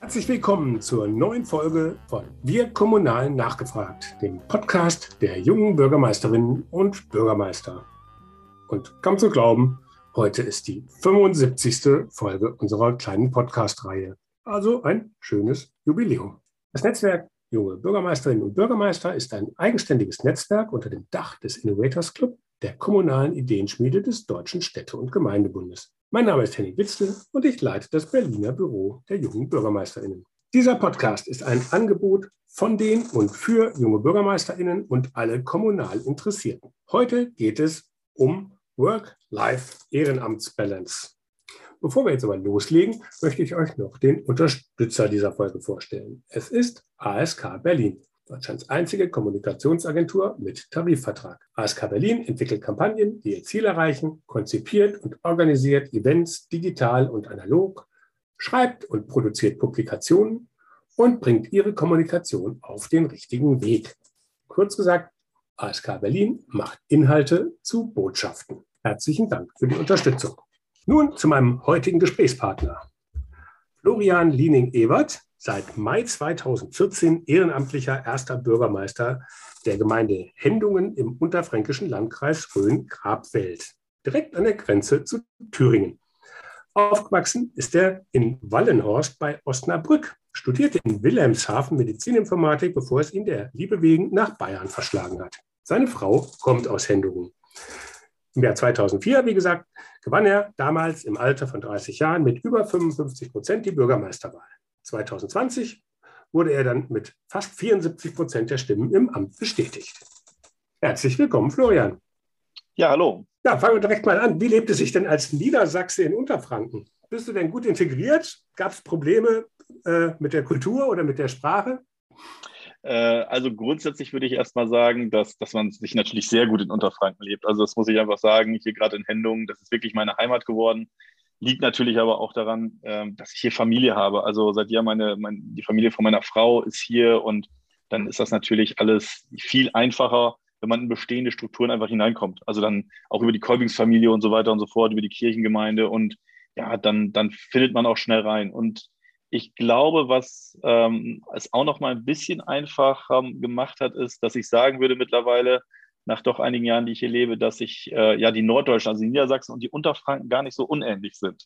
Herzlich willkommen zur neuen Folge von Wir Kommunalen nachgefragt, dem Podcast der jungen Bürgermeisterinnen und Bürgermeister. Und kaum zu glauben, heute ist die 75. Folge unserer kleinen Podcast-Reihe. Also ein schönes Jubiläum. Das Netzwerk Junge Bürgermeisterinnen und Bürgermeister ist ein eigenständiges Netzwerk unter dem Dach des Innovators Club, der kommunalen Ideenschmiede des Deutschen Städte- und Gemeindebundes. Mein Name ist Henning Witzel und ich leite das Berliner Büro der jungen BürgermeisterInnen. Dieser Podcast ist ein Angebot von den und für junge BürgermeisterInnen und alle kommunal Interessierten. Heute geht es um Work-Life-Ehrenamtsbalance. Bevor wir jetzt aber loslegen, möchte ich euch noch den Unterstützer dieser Folge vorstellen. Es ist ASK Berlin. Deutschlands einzige Kommunikationsagentur mit Tarifvertrag. ASK Berlin entwickelt Kampagnen, die ihr Ziel erreichen, konzipiert und organisiert Events digital und analog, schreibt und produziert Publikationen und bringt ihre Kommunikation auf den richtigen Weg. Kurz gesagt, ASK Berlin macht Inhalte zu Botschaften. Herzlichen Dank für die Unterstützung. Nun zu meinem heutigen Gesprächspartner. Florian Liening-Ebert seit Mai 2014 ehrenamtlicher erster Bürgermeister der Gemeinde Hendungen im unterfränkischen Landkreis Rhön-Grabfeld, direkt an der Grenze zu Thüringen. Aufgewachsen ist er in Wallenhorst bei Osnabrück, studierte in Wilhelmshaven Medizininformatik, bevor es ihn der Liebe wegen nach Bayern verschlagen hat. Seine Frau kommt aus Hendungen. Im Jahr 2004, wie gesagt, gewann er damals im Alter von 30 Jahren mit über 55 Prozent die Bürgermeisterwahl. 2020 wurde er dann mit fast 74 Prozent der Stimmen im Amt bestätigt. Herzlich willkommen, Florian. Ja, hallo. Ja, fangen wir direkt mal an. Wie lebt es sich denn als Niedersachse in Unterfranken? Bist du denn gut integriert? Gab es Probleme äh, mit der Kultur oder mit der Sprache? Äh, also grundsätzlich würde ich erstmal sagen, dass, dass man sich natürlich sehr gut in Unterfranken lebt. Also das muss ich einfach sagen, hier gerade in Hendungen, das ist wirklich meine Heimat geworden. Liegt natürlich aber auch daran, ähm, dass ich hier Familie habe. Also seit Jahr meine, meine, die Familie von meiner Frau ist hier und dann ist das natürlich alles viel einfacher, wenn man in bestehende Strukturen einfach hineinkommt. Also dann auch über die Kolbingsfamilie und so weiter und so fort, über die Kirchengemeinde und ja, dann, dann findet man auch schnell rein. Und ich glaube, was ähm, es auch noch mal ein bisschen einfacher gemacht hat, ist, dass ich sagen würde mittlerweile, nach doch einigen Jahren, die ich hier lebe, dass sich äh, ja die Norddeutschen, also die Niedersachsen und die Unterfranken gar nicht so unähnlich sind.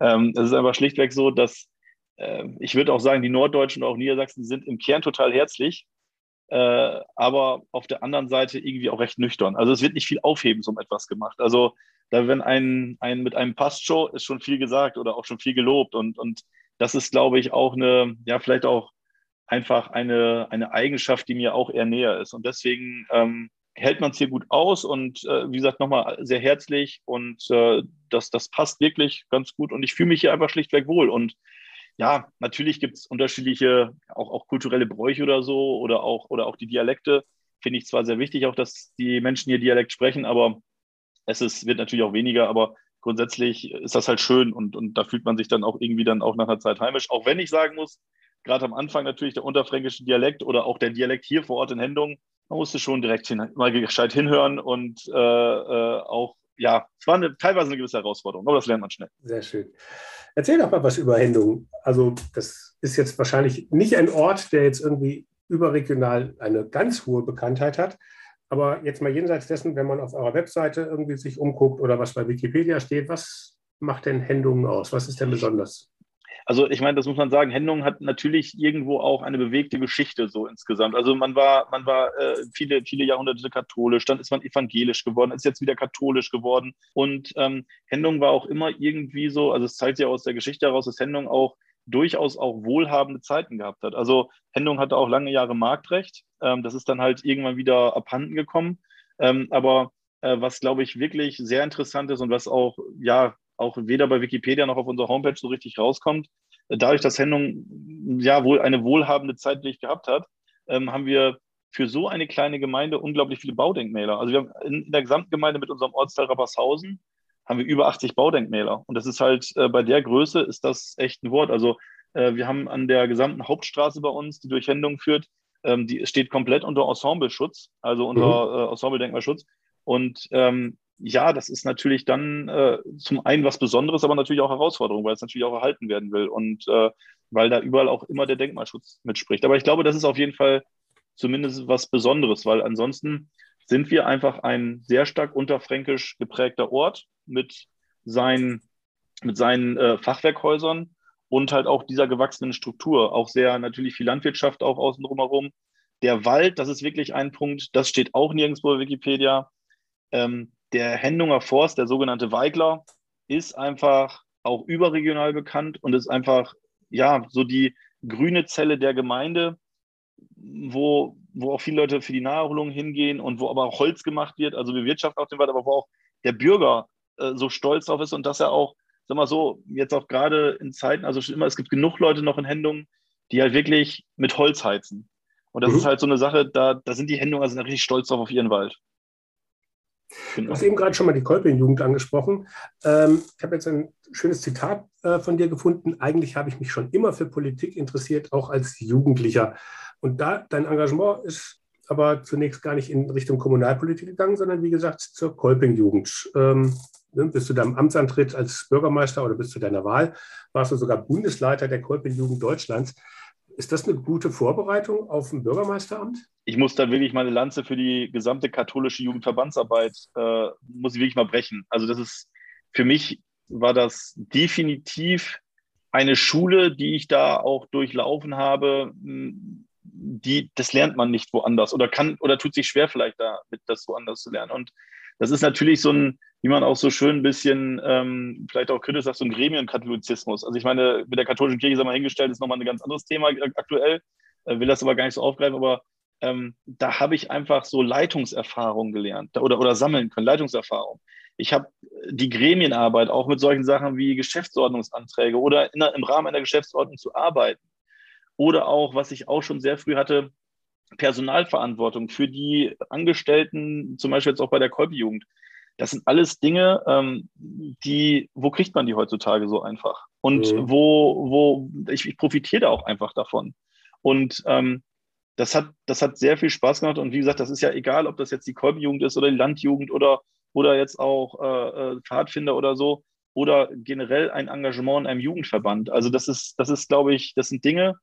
Ähm, es ist einfach schlichtweg so, dass äh, ich würde auch sagen, die Norddeutschen und auch Niedersachsen sind im Kern total herzlich, äh, aber auf der anderen Seite irgendwie auch recht nüchtern. Also es wird nicht viel Aufhebens um etwas gemacht. Also da wenn ein, ein mit einem Passt-Show ist schon viel gesagt oder auch schon viel gelobt und, und das ist, glaube ich, auch eine, ja, vielleicht auch einfach eine, eine Eigenschaft, die mir auch eher näher ist. Und deswegen ähm, hält man es hier gut aus und äh, wie gesagt, nochmal sehr herzlich und äh, das, das passt wirklich ganz gut und ich fühle mich hier einfach schlichtweg wohl. Und ja, natürlich gibt es unterschiedliche, auch, auch kulturelle Bräuche oder so oder auch, oder auch die Dialekte. Finde ich zwar sehr wichtig, auch dass die Menschen hier Dialekt sprechen, aber es ist, wird natürlich auch weniger, aber grundsätzlich ist das halt schön und, und da fühlt man sich dann auch irgendwie dann auch nach einer Zeit heimisch. Auch wenn ich sagen muss, gerade am Anfang natürlich der unterfränkische Dialekt oder auch der Dialekt hier vor Ort in Hendung, man musste schon direkt hin, mal gescheit hinhören und äh, äh, auch, ja, es war eine, teilweise eine gewisse Herausforderung, aber das lernt man schnell. Sehr schön. Erzähl doch mal was über Hendung. Also, das ist jetzt wahrscheinlich nicht ein Ort, der jetzt irgendwie überregional eine ganz hohe Bekanntheit hat. Aber jetzt mal jenseits dessen, wenn man auf eurer Webseite irgendwie sich umguckt oder was bei Wikipedia steht, was macht denn Hendungen aus? Was ist denn besonders? Also ich meine, das muss man sagen, Hendung hat natürlich irgendwo auch eine bewegte Geschichte so insgesamt. Also man war, man war äh, viele, viele Jahrhunderte katholisch, dann ist man evangelisch geworden, ist jetzt wieder katholisch geworden. Und ähm, Hendung war auch immer irgendwie so, also es zeigt sich aus der Geschichte heraus, dass Hendung auch durchaus auch wohlhabende Zeiten gehabt hat. Also Hendung hatte auch lange Jahre Marktrecht. Ähm, das ist dann halt irgendwann wieder abhanden gekommen. Ähm, aber äh, was, glaube ich, wirklich sehr interessant ist und was auch, ja, auch weder bei Wikipedia noch auf unserer Homepage so richtig rauskommt. Dadurch, dass Sendung ja wohl eine wohlhabende Zeit nicht gehabt hat, ähm, haben wir für so eine kleine Gemeinde unglaublich viele Baudenkmäler. Also wir haben in, in der gesamten Gemeinde mit unserem Ortsteil Rappershausen haben wir über 80 Baudenkmäler. Und das ist halt äh, bei der Größe ist das echt ein Wort. Also äh, wir haben an der gesamten Hauptstraße bei uns, die durch Hendung führt, ähm, die steht komplett unter Ensembleschutz, also unter mhm. äh, Ensemble-Denkmalschutz. Und ähm, ja, das ist natürlich dann äh, zum einen was Besonderes, aber natürlich auch Herausforderung, weil es natürlich auch erhalten werden will und äh, weil da überall auch immer der Denkmalschutz mitspricht. Aber ich glaube, das ist auf jeden Fall zumindest was Besonderes, weil ansonsten sind wir einfach ein sehr stark unterfränkisch geprägter Ort mit seinen, mit seinen äh, Fachwerkhäusern und halt auch dieser gewachsenen Struktur. Auch sehr natürlich viel Landwirtschaft auch außen drumherum. Der Wald, das ist wirklich ein Punkt, das steht auch nirgendwo in Wikipedia. Ähm, der Hendunger Forst, der sogenannte Weigler, ist einfach auch überregional bekannt und ist einfach, ja, so die grüne Zelle der Gemeinde, wo, wo auch viele Leute für die Naherholung hingehen und wo aber auch Holz gemacht wird, also bewirtschaften auf dem Wald, aber wo auch der Bürger äh, so stolz drauf ist und dass er auch, sag mal so, jetzt auch gerade in Zeiten, also immer, es gibt genug Leute noch in Hendungen, die halt wirklich mit Holz heizen. Und das mhm. ist halt so eine Sache, da, da sind die Hendunger sind richtig stolz drauf auf ihren Wald. Genau. Du hast eben gerade schon mal die Kolping-Jugend angesprochen. Ähm, ich habe jetzt ein schönes Zitat äh, von dir gefunden. Eigentlich habe ich mich schon immer für Politik interessiert, auch als Jugendlicher. Und da dein Engagement ist aber zunächst gar nicht in Richtung Kommunalpolitik gegangen, sondern wie gesagt zur Kolping-Jugend. Ähm, ne, bis zu deinem Amtsantritt als Bürgermeister oder bis zu deiner Wahl warst du sogar Bundesleiter der Kolping-Jugend Deutschlands. Ist das eine gute Vorbereitung auf ein Bürgermeisteramt? Ich muss da wirklich meine Lanze für die gesamte katholische Jugendverbandsarbeit, äh, muss ich wirklich mal brechen. Also das ist, für mich war das definitiv eine Schule, die ich da auch durchlaufen habe, die, das lernt man nicht woanders oder kann oder tut sich schwer vielleicht damit, das woanders zu lernen. Und das ist natürlich so ein, wie man auch so schön ein bisschen, ähm, vielleicht auch kritisch sagt, so ein Gremienkatholizismus. Also ich meine, mit der katholischen Kirche sei mal hingestellt, ist nochmal ein ganz anderes Thema aktuell, äh, will das aber gar nicht so aufgreifen, aber ähm, da habe ich einfach so Leitungserfahrung gelernt oder, oder sammeln können, Leitungserfahrung. Ich habe die Gremienarbeit auch mit solchen Sachen wie Geschäftsordnungsanträge oder in, im Rahmen einer Geschäftsordnung zu arbeiten. Oder auch, was ich auch schon sehr früh hatte, Personalverantwortung für die Angestellten, zum Beispiel jetzt auch bei der Kolbi-Jugend. Das sind alles Dinge, ähm, die, wo kriegt man die heutzutage so einfach? Und mhm. wo, wo, ich, ich profitiere da auch einfach davon. Und ähm, das hat, das hat sehr viel Spaß gemacht. Und wie gesagt, das ist ja egal, ob das jetzt die Kolbenjugend ist oder die Landjugend oder, oder jetzt auch äh, äh, Pfadfinder oder so oder generell ein Engagement in einem Jugendverband. Also das ist, das ist, glaube ich, das sind Dinge,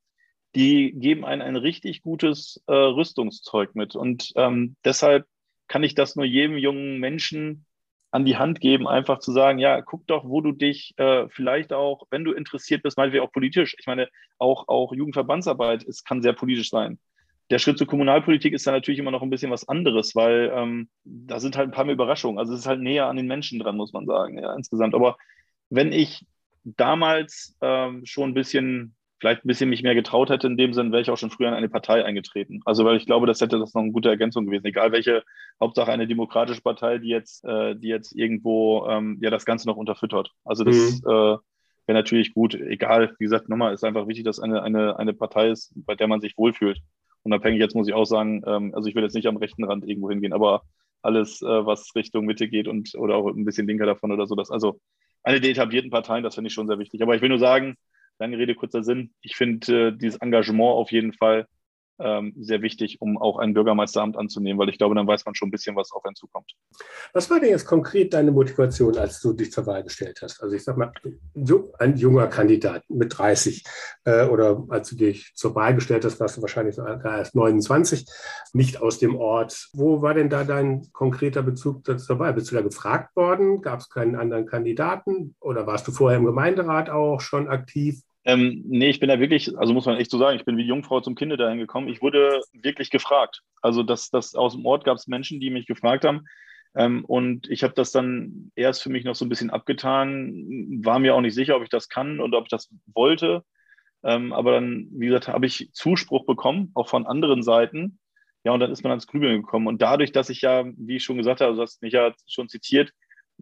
die geben einen ein richtig gutes äh, Rüstungszeug mit. Und ähm, deshalb kann ich das nur jedem jungen Menschen an die Hand geben, einfach zu sagen, ja, guck doch, wo du dich äh, vielleicht auch, wenn du interessiert bist, meinetwegen auch politisch. Ich meine, auch, auch Jugendverbandsarbeit, es kann sehr politisch sein. Der Schritt zur Kommunalpolitik ist dann natürlich immer noch ein bisschen was anderes, weil ähm, da sind halt ein paar mehr Überraschungen. Also es ist halt näher an den Menschen dran, muss man sagen, ja, insgesamt. Aber wenn ich damals ähm, schon ein bisschen vielleicht ein bisschen mich mehr getraut hätte, in dem Sinn wäre ich auch schon früher in eine Partei eingetreten. Also weil ich glaube, das hätte das noch eine gute Ergänzung gewesen. Egal welche, Hauptsache eine demokratische Partei, die jetzt, äh, die jetzt irgendwo ähm, ja das Ganze noch unterfüttert. Also das mhm. äh, wäre natürlich gut. Egal, wie gesagt, nochmal ist einfach wichtig, dass eine, eine, eine Partei ist, bei der man sich wohlfühlt. Unabhängig jetzt muss ich auch sagen, ähm, also ich will jetzt nicht am rechten Rand irgendwo hingehen, aber alles, äh, was Richtung Mitte geht und oder auch ein bisschen linker davon oder so, das also eine der etablierten Parteien, das finde ich schon sehr wichtig. Aber ich will nur sagen, lange Rede, kurzer Sinn. Ich finde äh, dieses Engagement auf jeden Fall ähm, sehr wichtig, um auch ein Bürgermeisteramt anzunehmen, weil ich glaube, dann weiß man schon ein bisschen, was auf einen zukommt. Was war denn jetzt konkret deine Motivation, als du dich zur Wahl gestellt hast? Also ich sag mal, ein junger Kandidat mit 30 äh, oder als du dich zur Wahl gestellt hast, warst du wahrscheinlich erst 29, nicht aus dem Ort. Wo war denn da dein konkreter Bezug zur Wahl? Bist du da gefragt worden? Gab es keinen anderen Kandidaten? Oder warst du vorher im Gemeinderat auch schon aktiv? Ähm, nee, ich bin da wirklich, also muss man echt so sagen, ich bin wie Jungfrau zum Kinde dahin gekommen. Ich wurde wirklich gefragt. Also das, das aus dem Ort gab es Menschen, die mich gefragt haben. Ähm, und ich habe das dann erst für mich noch so ein bisschen abgetan, war mir auch nicht sicher, ob ich das kann und ob ich das wollte. Ähm, aber dann, wie gesagt, habe ich Zuspruch bekommen, auch von anderen Seiten. Ja, und dann ist man ans Grübeln gekommen. Und dadurch, dass ich ja, wie ich schon gesagt habe, also du hast mich ja schon zitiert,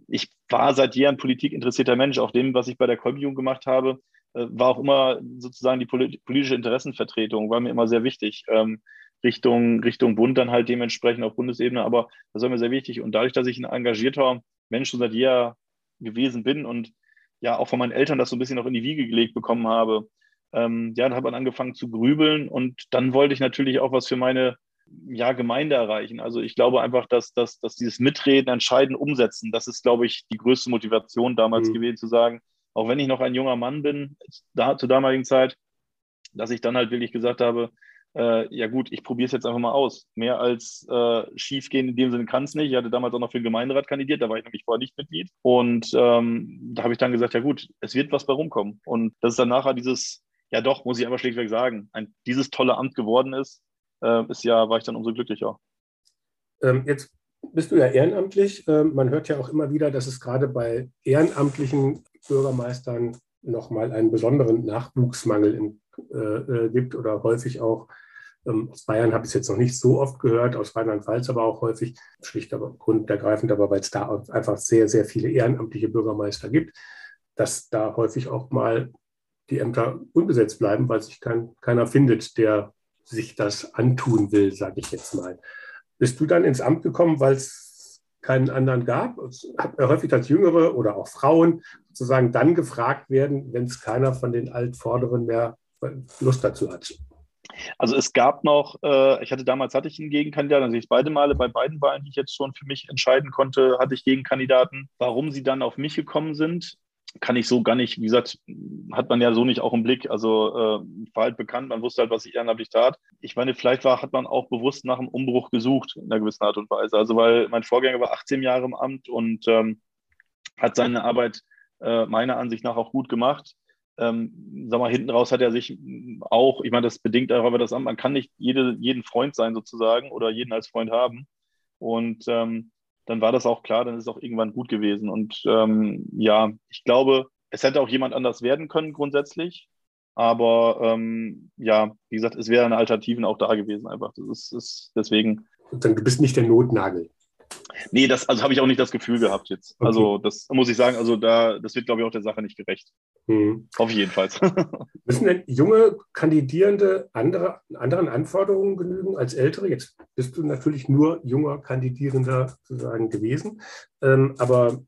ich war seit jeher ein Politik interessierter Mensch. Auch dem, was ich bei der Kolbium gemacht habe, war auch immer sozusagen die politische Interessenvertretung, war mir immer sehr wichtig. Ähm, Richtung, Richtung Bund dann halt dementsprechend auf Bundesebene, aber das war mir sehr wichtig. Und dadurch, dass ich ein engagierter Mensch schon seit jeher gewesen bin und ja auch von meinen Eltern das so ein bisschen noch in die Wiege gelegt bekommen habe, ähm, ja, dann hat man angefangen zu grübeln und dann wollte ich natürlich auch was für meine ja, Gemeinde erreichen. Also ich glaube einfach, dass, dass, dass dieses Mitreden, Entscheiden, Umsetzen, das ist, glaube ich, die größte Motivation damals mhm. gewesen, zu sagen, auch wenn ich noch ein junger Mann bin, da, zur damaligen Zeit, dass ich dann halt wirklich gesagt habe, äh, ja gut, ich probiere es jetzt einfach mal aus. Mehr als äh, schief gehen in dem Sinne kann es nicht. Ich hatte damals auch noch für den Gemeinderat kandidiert, da war ich nämlich vorher nicht Mitglied. Und ähm, da habe ich dann gesagt, ja gut, es wird was bei rumkommen. Und das ist dann nachher dieses, ja doch, muss ich einfach schlichtweg sagen, ein, dieses tolle Amt geworden ist, äh, ist ja, war ich dann umso glücklicher. Ähm, jetzt bist du ja ehrenamtlich. Ähm, man hört ja auch immer wieder, dass es gerade bei ehrenamtlichen Bürgermeistern nochmal einen besonderen Nachwuchsmangel in, äh, äh, gibt oder häufig auch. Ähm, aus Bayern habe ich es jetzt noch nicht so oft gehört, aus Rheinland-Pfalz aber auch häufig, schlicht aber Grund und ergreifend, aber weil es da einfach sehr, sehr viele ehrenamtliche Bürgermeister gibt, dass da häufig auch mal die Ämter unbesetzt bleiben, weil sich kein, keiner findet, der sich das antun will, sage ich jetzt mal. Bist du dann ins Amt gekommen, weil es keinen anderen gab? Häufig als Jüngere oder auch Frauen sozusagen dann gefragt werden, wenn es keiner von den Altvorderen mehr Lust dazu hat. Also es gab noch, äh, ich hatte damals hatte ich einen Gegenkandidaten, also ich beide Male bei beiden Wahlen, die ich jetzt schon für mich entscheiden konnte, hatte ich Gegenkandidaten. Warum sie dann auf mich gekommen sind, kann ich so gar nicht, wie gesagt, hat man ja so nicht auch im Blick. Also äh, war halt bekannt, man wusste halt, was ich ehrenamtlich tat. Ich meine, vielleicht war, hat man auch bewusst nach einem Umbruch gesucht in einer gewissen Art und Weise. Also weil mein Vorgänger war 18 Jahre im Amt und ähm, hat seine Arbeit äh, meiner Ansicht nach auch gut gemacht. Ähm, sag mal, hinten raus hat er sich auch, ich meine, das bedingt aber das Amt, man kann nicht jede, jeden Freund sein sozusagen oder jeden als Freund haben. Und ähm, dann war das auch klar, dann ist es auch irgendwann gut gewesen. Und ähm, ja, ich glaube, es hätte auch jemand anders werden können grundsätzlich. Aber ähm, ja, wie gesagt, es wären Alternativen auch da gewesen einfach. Das ist, ist deswegen. Du bist nicht der Notnagel. Nee, das also habe ich auch nicht das Gefühl gehabt jetzt. Okay. Also das muss ich sagen, also da, das wird, glaube ich, auch der Sache nicht gerecht. Hm. Hoffe ich jedenfalls. Müssen denn junge Kandidierende andere, anderen Anforderungen genügen als ältere? Jetzt bist du natürlich nur junger Kandidierender sozusagen gewesen. Ähm, aber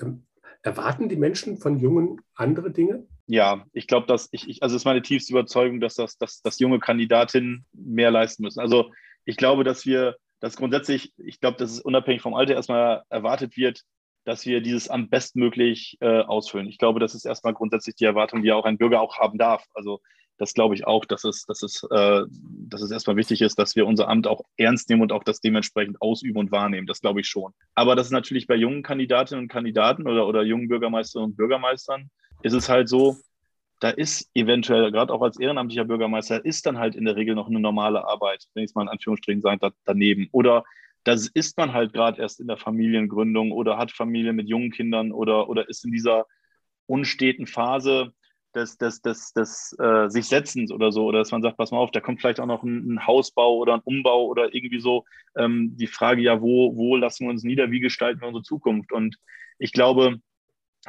ähm, erwarten die Menschen von Jungen andere Dinge? Ja, ich glaube, dass ich, ich, also es ist meine tiefste Überzeugung, dass das, dass, dass junge Kandidatinnen mehr leisten müssen. Also ich glaube, dass wir dass grundsätzlich, ich glaube, dass es unabhängig vom Alter erstmal erwartet wird, dass wir dieses Amt bestmöglich äh, ausfüllen. Ich glaube, das ist erstmal grundsätzlich die Erwartung, die auch ein Bürger auch haben darf. Also das glaube ich auch, dass es, dass, es, äh, dass es erstmal wichtig ist, dass wir unser Amt auch ernst nehmen und auch das dementsprechend ausüben und wahrnehmen. Das glaube ich schon. Aber das ist natürlich bei jungen Kandidatinnen und Kandidaten oder, oder jungen Bürgermeisterinnen und Bürgermeistern, ist es halt so, da ist eventuell, gerade auch als ehrenamtlicher Bürgermeister, ist dann halt in der Regel noch eine normale Arbeit, wenn ich es mal in Anführungsstrichen sage, da, daneben. Oder das ist man halt gerade erst in der Familiengründung oder hat Familie mit jungen Kindern oder, oder ist in dieser unsteten Phase des, des, des, des äh, sich Setzens oder so, oder dass man sagt, pass mal auf, da kommt vielleicht auch noch ein, ein Hausbau oder ein Umbau oder irgendwie so ähm, die Frage, ja, wo, wo lassen wir uns nieder, wie gestalten wir unsere Zukunft? Und ich glaube,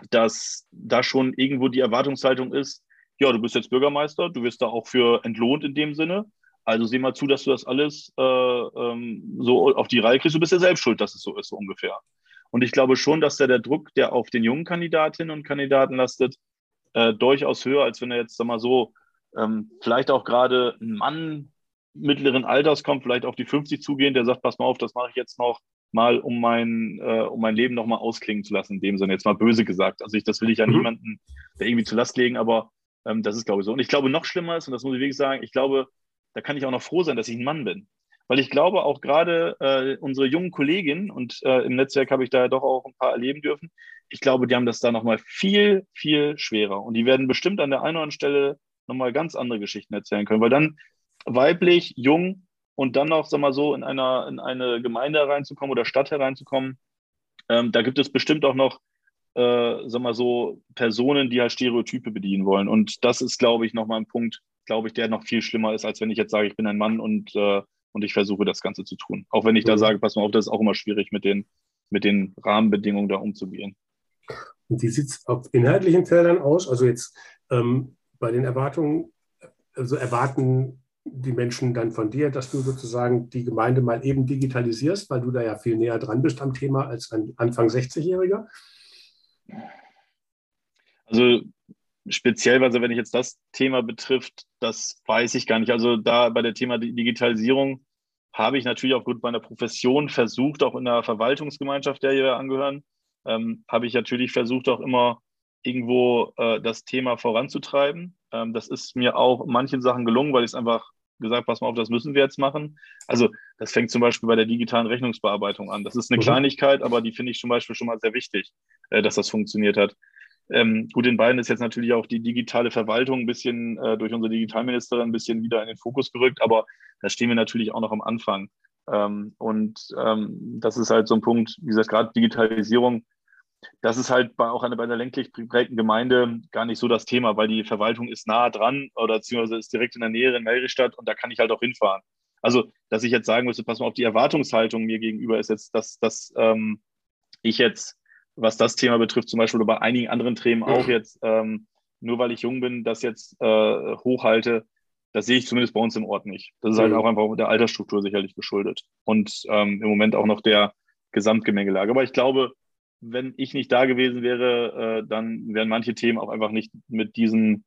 dass da schon irgendwo die Erwartungshaltung ist, ja, du bist jetzt Bürgermeister, du wirst da auch für entlohnt in dem Sinne. Also sieh mal zu, dass du das alles äh, ähm, so auf die Reihe kriegst. Du bist ja selbst schuld, dass es so ist, so ungefähr. Und ich glaube schon, dass da der Druck, der auf den jungen Kandidatinnen und Kandidaten lastet, äh, durchaus höher, als wenn er jetzt, sag mal so, ähm, vielleicht auch gerade ein Mann mittleren Alters kommt, vielleicht auf die 50 zugehen, der sagt, pass mal auf, das mache ich jetzt noch mal, um mein, äh, um mein Leben nochmal ausklingen zu lassen, in dem Sinne, jetzt mal böse gesagt. Also ich, das will ich ja mhm. niemanden der irgendwie zu Last legen, aber ähm, das ist, glaube ich, so. Und ich glaube, noch schlimmer ist, und das muss ich wirklich sagen, ich glaube, da kann ich auch noch froh sein, dass ich ein Mann bin. Weil ich glaube, auch gerade äh, unsere jungen Kolleginnen, und äh, im Netzwerk habe ich da ja doch auch ein paar erleben dürfen, ich glaube, die haben das da nochmal viel, viel schwerer. Und die werden bestimmt an der einen oder anderen Stelle nochmal ganz andere Geschichten erzählen können, weil dann weiblich, jung und dann noch, sag mal so, in, einer, in eine Gemeinde hereinzukommen oder Stadt hereinzukommen, ähm, da gibt es bestimmt auch noch, äh, sag mal so, Personen, die halt Stereotype bedienen wollen. Und das ist, glaube ich, nochmal ein Punkt, glaube ich, der noch viel schlimmer ist, als wenn ich jetzt sage, ich bin ein Mann und, äh, und ich versuche das Ganze zu tun. Auch wenn ich mhm. da sage, pass mal auf, das ist auch immer schwierig, mit den, mit den Rahmenbedingungen da umzugehen. Und wie sieht es auf inhaltlichen Feldern aus? Also jetzt ähm, bei den Erwartungen, also erwarten die Menschen dann von dir, dass du sozusagen die Gemeinde mal eben digitalisierst, weil du da ja viel näher dran bist am Thema als ein Anfang 60-Jähriger? Also speziell, also wenn ich jetzt das Thema betrifft, das weiß ich gar nicht. Also da bei der Thema Digitalisierung habe ich natürlich aufgrund meiner Profession versucht, auch in der Verwaltungsgemeinschaft, der wir angehören, ähm, habe ich natürlich versucht, auch immer irgendwo äh, das Thema voranzutreiben. Ähm, das ist mir auch manchen Sachen gelungen, weil ich es einfach gesagt, pass mal auf, das müssen wir jetzt machen. Also das fängt zum Beispiel bei der digitalen Rechnungsbearbeitung an. Das ist eine mhm. Kleinigkeit, aber die finde ich zum Beispiel schon mal sehr wichtig, äh, dass das funktioniert hat. Ähm, gut, in beiden ist jetzt natürlich auch die digitale Verwaltung ein bisschen äh, durch unsere Digitalministerin ein bisschen wieder in den Fokus gerückt, aber da stehen wir natürlich auch noch am Anfang. Ähm, und ähm, das ist halt so ein Punkt, wie gesagt, gerade Digitalisierung, das ist halt bei, auch eine, bei einer ländlich geprägten Gemeinde gar nicht so das Thema, weil die Verwaltung ist nah dran oder beziehungsweise ist direkt in der Nähe in Melristadt und da kann ich halt auch hinfahren. Also, dass ich jetzt sagen müsste, pass mal auf, die Erwartungshaltung mir gegenüber ist jetzt, dass, dass ähm, ich jetzt was das Thema betrifft, zum Beispiel oder bei einigen anderen Themen auch jetzt, ähm, nur weil ich jung bin, das jetzt äh, hochhalte, das sehe ich zumindest bei uns im Ort nicht. Das ist halt mhm. auch einfach der Altersstruktur sicherlich geschuldet und ähm, im Moment auch noch der Gesamtgemengelage. Aber ich glaube, wenn ich nicht da gewesen wäre, äh, dann wären manche Themen auch einfach nicht mit diesen,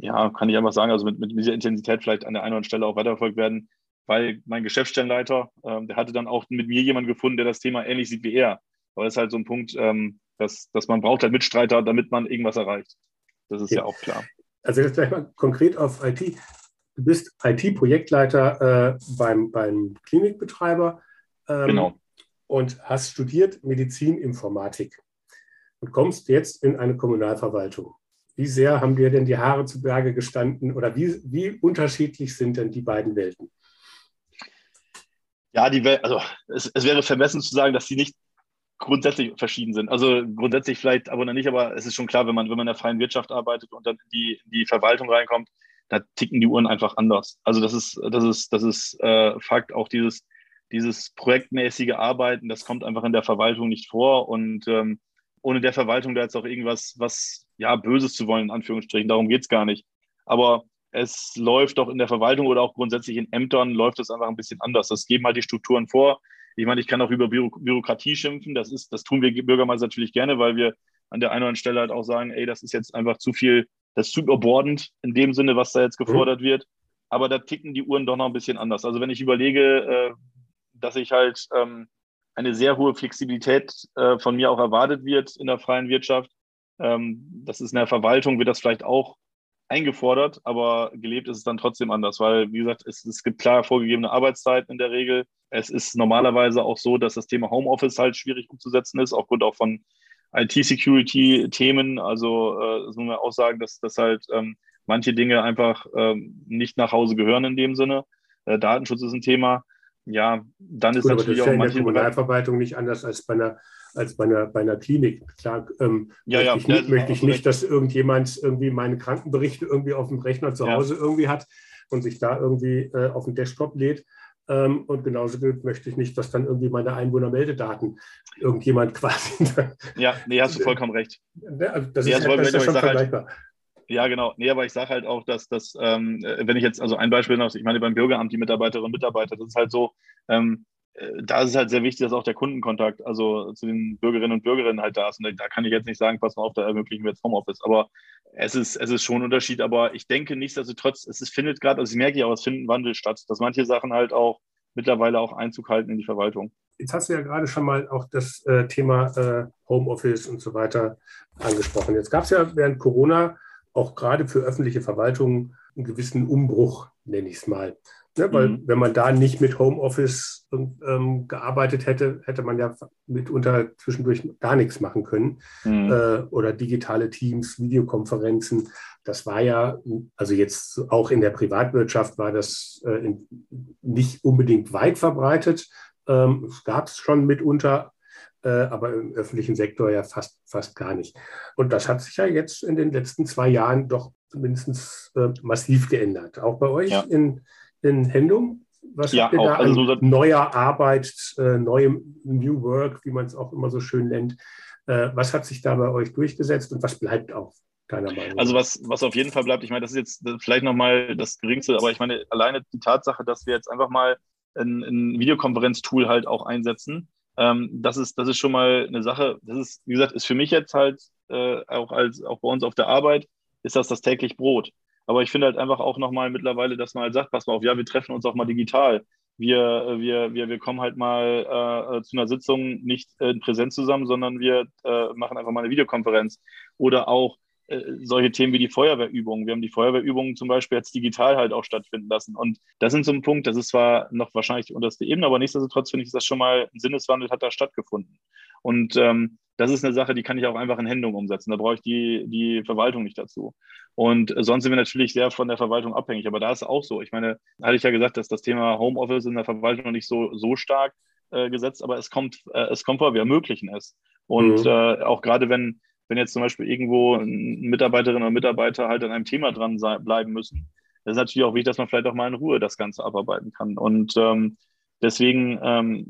ja, kann ich einfach sagen, also mit, mit dieser Intensität vielleicht an der einen oder anderen Stelle auch weiterverfolgt werden, weil mein Geschäftsstellenleiter, äh, der hatte dann auch mit mir jemanden gefunden, der das Thema ähnlich sieht wie er. Aber das ist halt so ein Punkt, ähm, dass, dass man braucht halt Mitstreiter, damit man irgendwas erreicht. Das ist ja, ja auch klar. Also jetzt gleich mal konkret auf IT. Du bist IT-Projektleiter äh, beim, beim Klinikbetreiber ähm, genau. Und hast studiert Medizininformatik und kommst jetzt in eine Kommunalverwaltung. Wie sehr haben dir denn die Haare zu Berge gestanden oder wie, wie unterschiedlich sind denn die beiden Welten? Ja, die Welt, also es, es wäre vermessen zu sagen, dass sie nicht grundsätzlich verschieden sind. Also grundsätzlich vielleicht aber nicht, aber es ist schon klar, wenn man, wenn man in der freien Wirtschaft arbeitet und dann in die, die Verwaltung reinkommt, da ticken die Uhren einfach anders. Also das ist, das ist, das ist äh, Fakt, auch dieses, dieses projektmäßige Arbeiten, das kommt einfach in der Verwaltung nicht vor. Und ähm, ohne der Verwaltung da jetzt auch irgendwas, was ja Böses zu wollen, in Anführungsstrichen, darum geht es gar nicht. Aber es läuft doch in der Verwaltung oder auch grundsätzlich in Ämtern läuft es einfach ein bisschen anders. Das geben halt die Strukturen vor. Ich meine, ich kann auch über Büro Bürokratie schimpfen. Das ist, das tun wir Bürgermeister natürlich gerne, weil wir an der einen oder anderen Stelle halt auch sagen, ey, das ist jetzt einfach zu viel, das ist zu überbordend in dem Sinne, was da jetzt gefordert mhm. wird. Aber da ticken die Uhren doch noch ein bisschen anders. Also wenn ich überlege, äh, dass ich halt ähm, eine sehr hohe Flexibilität äh, von mir auch erwartet wird in der freien Wirtschaft, ähm, das ist in der Verwaltung, wird das vielleicht auch eingefordert, aber gelebt ist es dann trotzdem anders, weil, wie gesagt, es, es gibt klar vorgegebene Arbeitszeiten in der Regel. Es ist normalerweise auch so, dass das Thema Homeoffice halt schwierig umzusetzen ist, aufgrund auch von IT-Security-Themen. Also äh, das muss man auch sagen, dass, dass halt ähm, manche Dinge einfach ähm, nicht nach Hause gehören in dem Sinne. Äh, Datenschutz ist ein Thema. Ja, dann ist Gut, natürlich aber das ist ja in der Kommunalverwaltung nicht anders als bei einer als bei einer, bei einer Klinik. Klar, ähm, ja, ja, möchte ich, ja, möchte ich nicht, dass irgendjemand irgendwie meine Krankenberichte irgendwie auf dem Rechner zu Hause irgendwie hat und sich da irgendwie äh, auf den Desktop lädt. Ähm, und genauso möchte ich nicht, dass dann irgendwie meine Einwohnermeldedaten irgendjemand quasi. ja, nee, hast du vollkommen recht. Also das nee, ist, das ist ja schon halt vergleichbar. Halt, ja, genau. Nee, aber ich sage halt auch, dass das, ähm, äh, wenn ich jetzt, also ein Beispiel noch, ich meine beim Bürgeramt, die Mitarbeiterinnen und Mitarbeiter, das ist halt so, ähm, äh, da ist es halt sehr wichtig, dass auch der Kundenkontakt, also zu den Bürgerinnen und Bürgerinnen halt da ist. Und da kann ich jetzt nicht sagen, pass mal auf, da ermöglichen wir jetzt Homeoffice. Aber es ist, es ist schon ein Unterschied. Aber ich denke nichtsdestotrotz, es ist, findet gerade, also ich merke ja auch, es findet ein Wandel statt, dass manche Sachen halt auch mittlerweile auch Einzug halten in die Verwaltung. Jetzt hast du ja gerade schon mal auch das äh, Thema äh, Homeoffice und so weiter angesprochen. Jetzt gab es ja während Corona auch gerade für öffentliche Verwaltungen einen gewissen Umbruch, nenne ich es mal. Ne, weil mhm. wenn man da nicht mit Homeoffice ähm, gearbeitet hätte, hätte man ja mitunter zwischendurch gar nichts machen können. Mhm. Äh, oder digitale Teams, Videokonferenzen. Das war ja, also jetzt auch in der Privatwirtschaft war das äh, in, nicht unbedingt weit verbreitet. Ähm, es gab es schon mitunter, aber im öffentlichen Sektor ja fast, fast gar nicht. Und das hat sich ja jetzt in den letzten zwei Jahren doch zumindest äh, massiv geändert. Auch bei euch ja. in in Hendung? Was ja, habt ihr auch, da also so neuer Arbeit, äh, neuem New Work, wie man es auch immer so schön nennt? Äh, was hat sich da bei euch durchgesetzt und was bleibt auch? Also was, was auf jeden Fall bleibt, ich meine, das ist jetzt vielleicht nochmal das Geringste, aber ich meine, alleine die Tatsache, dass wir jetzt einfach mal ein, ein Videokonferenztool halt auch einsetzen, ähm, das, ist, das ist schon mal eine Sache, das ist, wie gesagt, ist für mich jetzt halt äh, auch als auch bei uns auf der Arbeit, ist das das täglich Brot. Aber ich finde halt einfach auch nochmal mittlerweile, dass man halt sagt, pass mal auf, ja, wir treffen uns auch mal digital. wir, wir, wir, wir kommen halt mal äh, zu einer Sitzung nicht in Präsenz zusammen, sondern wir äh, machen einfach mal eine Videokonferenz. Oder auch äh, solche Themen wie die Feuerwehrübungen. Wir haben die Feuerwehrübungen zum Beispiel jetzt digital halt auch stattfinden lassen. Und das sind so ein Punkt, das ist zwar noch wahrscheinlich die unterste Ebene, aber nichtsdestotrotz finde ich, ist das schon mal ein Sinneswandel hat da stattgefunden. Und ähm, das ist eine Sache, die kann ich auch einfach in Händung umsetzen. Da brauche ich die, die Verwaltung nicht dazu. Und sonst sind wir natürlich sehr von der Verwaltung abhängig. Aber da ist auch so. Ich meine, hatte ich ja gesagt, dass das Thema Homeoffice in der Verwaltung noch nicht so, so stark äh, gesetzt, aber es kommt, äh, es kommt vor, wir ermöglichen es. Und mhm. äh, auch gerade wenn, wenn jetzt zum Beispiel irgendwo Mitarbeiterinnen und Mitarbeiter halt an einem Thema dran bleiben müssen, das ist natürlich auch wichtig, dass man vielleicht auch mal in Ruhe das Ganze abarbeiten kann. Und ähm, Deswegen ähm,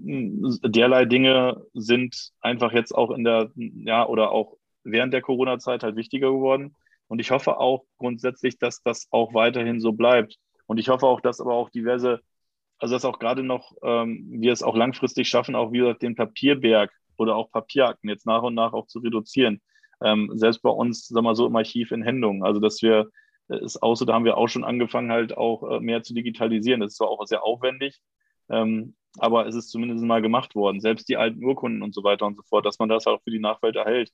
derlei Dinge sind einfach jetzt auch in der, ja, oder auch während der Corona-Zeit halt wichtiger geworden. Und ich hoffe auch grundsätzlich, dass das auch weiterhin so bleibt. Und ich hoffe auch, dass aber auch diverse, also dass auch gerade noch ähm, wir es auch langfristig schaffen, auch wieder den Papierberg oder auch Papierakten jetzt nach und nach auch zu reduzieren. Ähm, selbst bei uns, sagen wir mal so, im Archiv in Händung. Also dass wir es außer da haben wir auch schon angefangen, halt auch äh, mehr zu digitalisieren. Das ist zwar auch sehr aufwendig, ähm, aber es ist zumindest mal gemacht worden. Selbst die alten Urkunden und so weiter und so fort, dass man das auch für die Nachwelt erhält.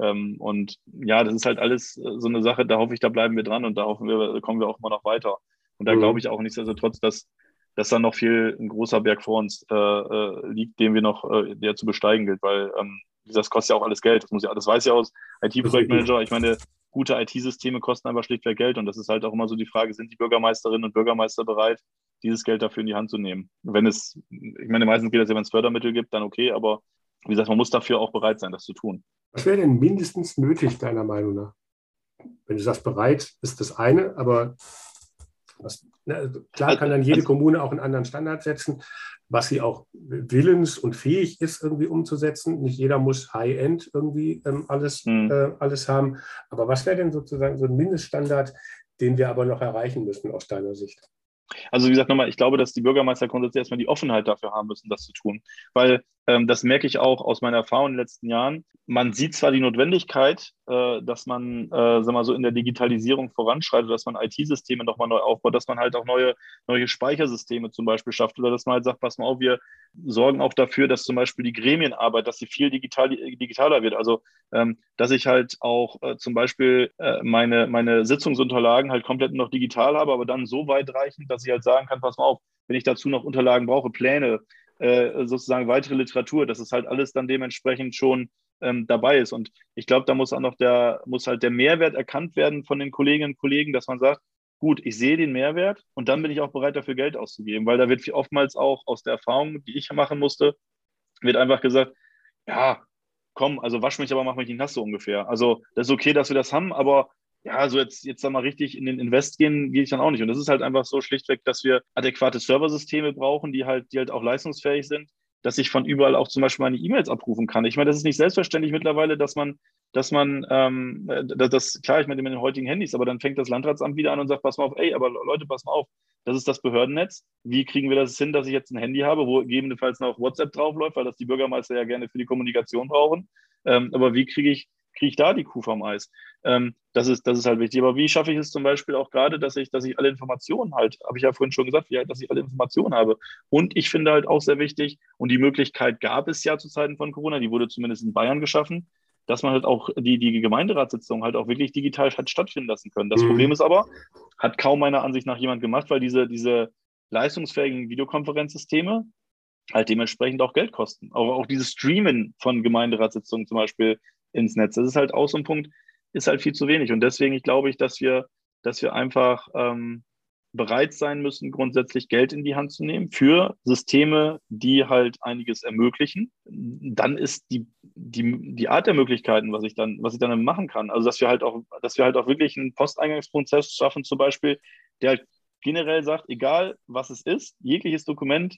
Ähm, und ja, das ist halt alles äh, so eine Sache, da hoffe ich, da bleiben wir dran und da hoffen wir, kommen wir auch immer noch weiter. Und da mhm. glaube ich auch nichtsdestotrotz, dass, dass da noch viel, ein großer Berg vor uns äh, äh, liegt, den wir noch, äh, der zu besteigen gilt, weil ähm, das kostet ja auch alles Geld. Das muss ja, das weiß ja aus IT-Projektmanager. Ich meine, gute IT-Systeme kosten einfach schlichtweg Geld und das ist halt auch immer so die Frage, sind die Bürgermeisterinnen und Bürgermeister bereit, dieses Geld dafür in die Hand zu nehmen. Wenn es, ich meine, meistens geht das ja, wenn es Fördermittel gibt, dann okay, aber wie gesagt, man muss dafür auch bereit sein, das zu tun. Was wäre denn mindestens nötig, deiner Meinung nach? Wenn du sagst, bereit ist das eine, aber was, ne, also klar kann dann jede also Kommune auch einen anderen Standard setzen, was sie auch willens und fähig ist, irgendwie umzusetzen. Nicht jeder muss High-End irgendwie ähm, alles, hm. äh, alles haben. Aber was wäre denn sozusagen so ein Mindeststandard, den wir aber noch erreichen müssen aus deiner Sicht? Also wie gesagt, nochmal, ich glaube, dass die Bürgermeister grundsätzlich erstmal die Offenheit dafür haben müssen, das zu tun. Weil das merke ich auch aus meiner Erfahrung in den letzten Jahren. Man sieht zwar die Notwendigkeit, äh, dass man, äh, sag mal so, in der Digitalisierung voranschreitet, dass man IT-Systeme nochmal neu aufbaut, dass man halt auch neue, neue Speichersysteme zum Beispiel schafft oder dass man halt sagt, pass mal auf, wir sorgen auch dafür, dass zum Beispiel die Gremienarbeit, dass sie viel digital, digitaler wird. Also, ähm, dass ich halt auch äh, zum Beispiel äh, meine, meine Sitzungsunterlagen halt komplett noch digital habe, aber dann so weit reichen, dass ich halt sagen kann, pass mal auf, wenn ich dazu noch Unterlagen brauche, Pläne, äh, sozusagen weitere Literatur, dass es halt alles dann dementsprechend schon ähm, dabei ist. Und ich glaube, da muss auch noch der, muss halt der Mehrwert erkannt werden von den Kolleginnen und Kollegen, dass man sagt, gut, ich sehe den Mehrwert und dann bin ich auch bereit, dafür Geld auszugeben, weil da wird oftmals auch aus der Erfahrung, die ich machen musste, wird einfach gesagt, ja, komm, also wasch mich aber, mach mich nicht nass so ungefähr. Also das ist okay, dass wir das haben, aber ja, so jetzt, jetzt da mal richtig in den Invest gehen, gehe ich dann auch nicht. Und das ist halt einfach so schlichtweg, dass wir adäquate Serversysteme brauchen, die halt, die halt auch leistungsfähig sind, dass ich von überall auch zum Beispiel meine E-Mails abrufen kann. Ich meine, das ist nicht selbstverständlich mittlerweile, dass man, dass man, ähm, das klar, ich meine mit den heutigen Handys, aber dann fängt das Landratsamt wieder an und sagt, pass mal auf, ey, aber Leute, pass mal auf, das ist das Behördennetz. Wie kriegen wir das hin, dass ich jetzt ein Handy habe, wo gegebenenfalls noch WhatsApp draufläuft, weil das die Bürgermeister ja gerne für die Kommunikation brauchen. Ähm, aber wie kriege ich kriege ich da die Kuh vom Eis? Ähm, das, ist, das ist halt wichtig. Aber wie schaffe ich es zum Beispiel auch gerade, dass ich, dass ich alle Informationen halt, habe ich ja vorhin schon gesagt, ja, dass ich alle Informationen habe. Und ich finde halt auch sehr wichtig, und die Möglichkeit gab es ja zu Zeiten von Corona, die wurde zumindest in Bayern geschaffen, dass man halt auch die, die Gemeinderatssitzung halt auch wirklich digital hat stattfinden lassen können. Das mhm. Problem ist aber, hat kaum meiner Ansicht nach jemand gemacht, weil diese, diese leistungsfähigen Videokonferenzsysteme halt dementsprechend auch Geld kosten. Aber auch dieses Streamen von Gemeinderatssitzungen zum Beispiel ins Netz. Das ist halt auch so ein Punkt, ist halt viel zu wenig. Und deswegen glaube ich, dass wir, dass wir einfach ähm, bereit sein müssen, grundsätzlich Geld in die Hand zu nehmen für Systeme, die halt einiges ermöglichen. Dann ist die, die, die Art der Möglichkeiten, was ich dann, was ich dann machen kann. Also dass wir halt auch, dass wir halt auch wirklich einen Posteingangsprozess schaffen, zum Beispiel, der halt generell sagt, egal was es ist, jegliches Dokument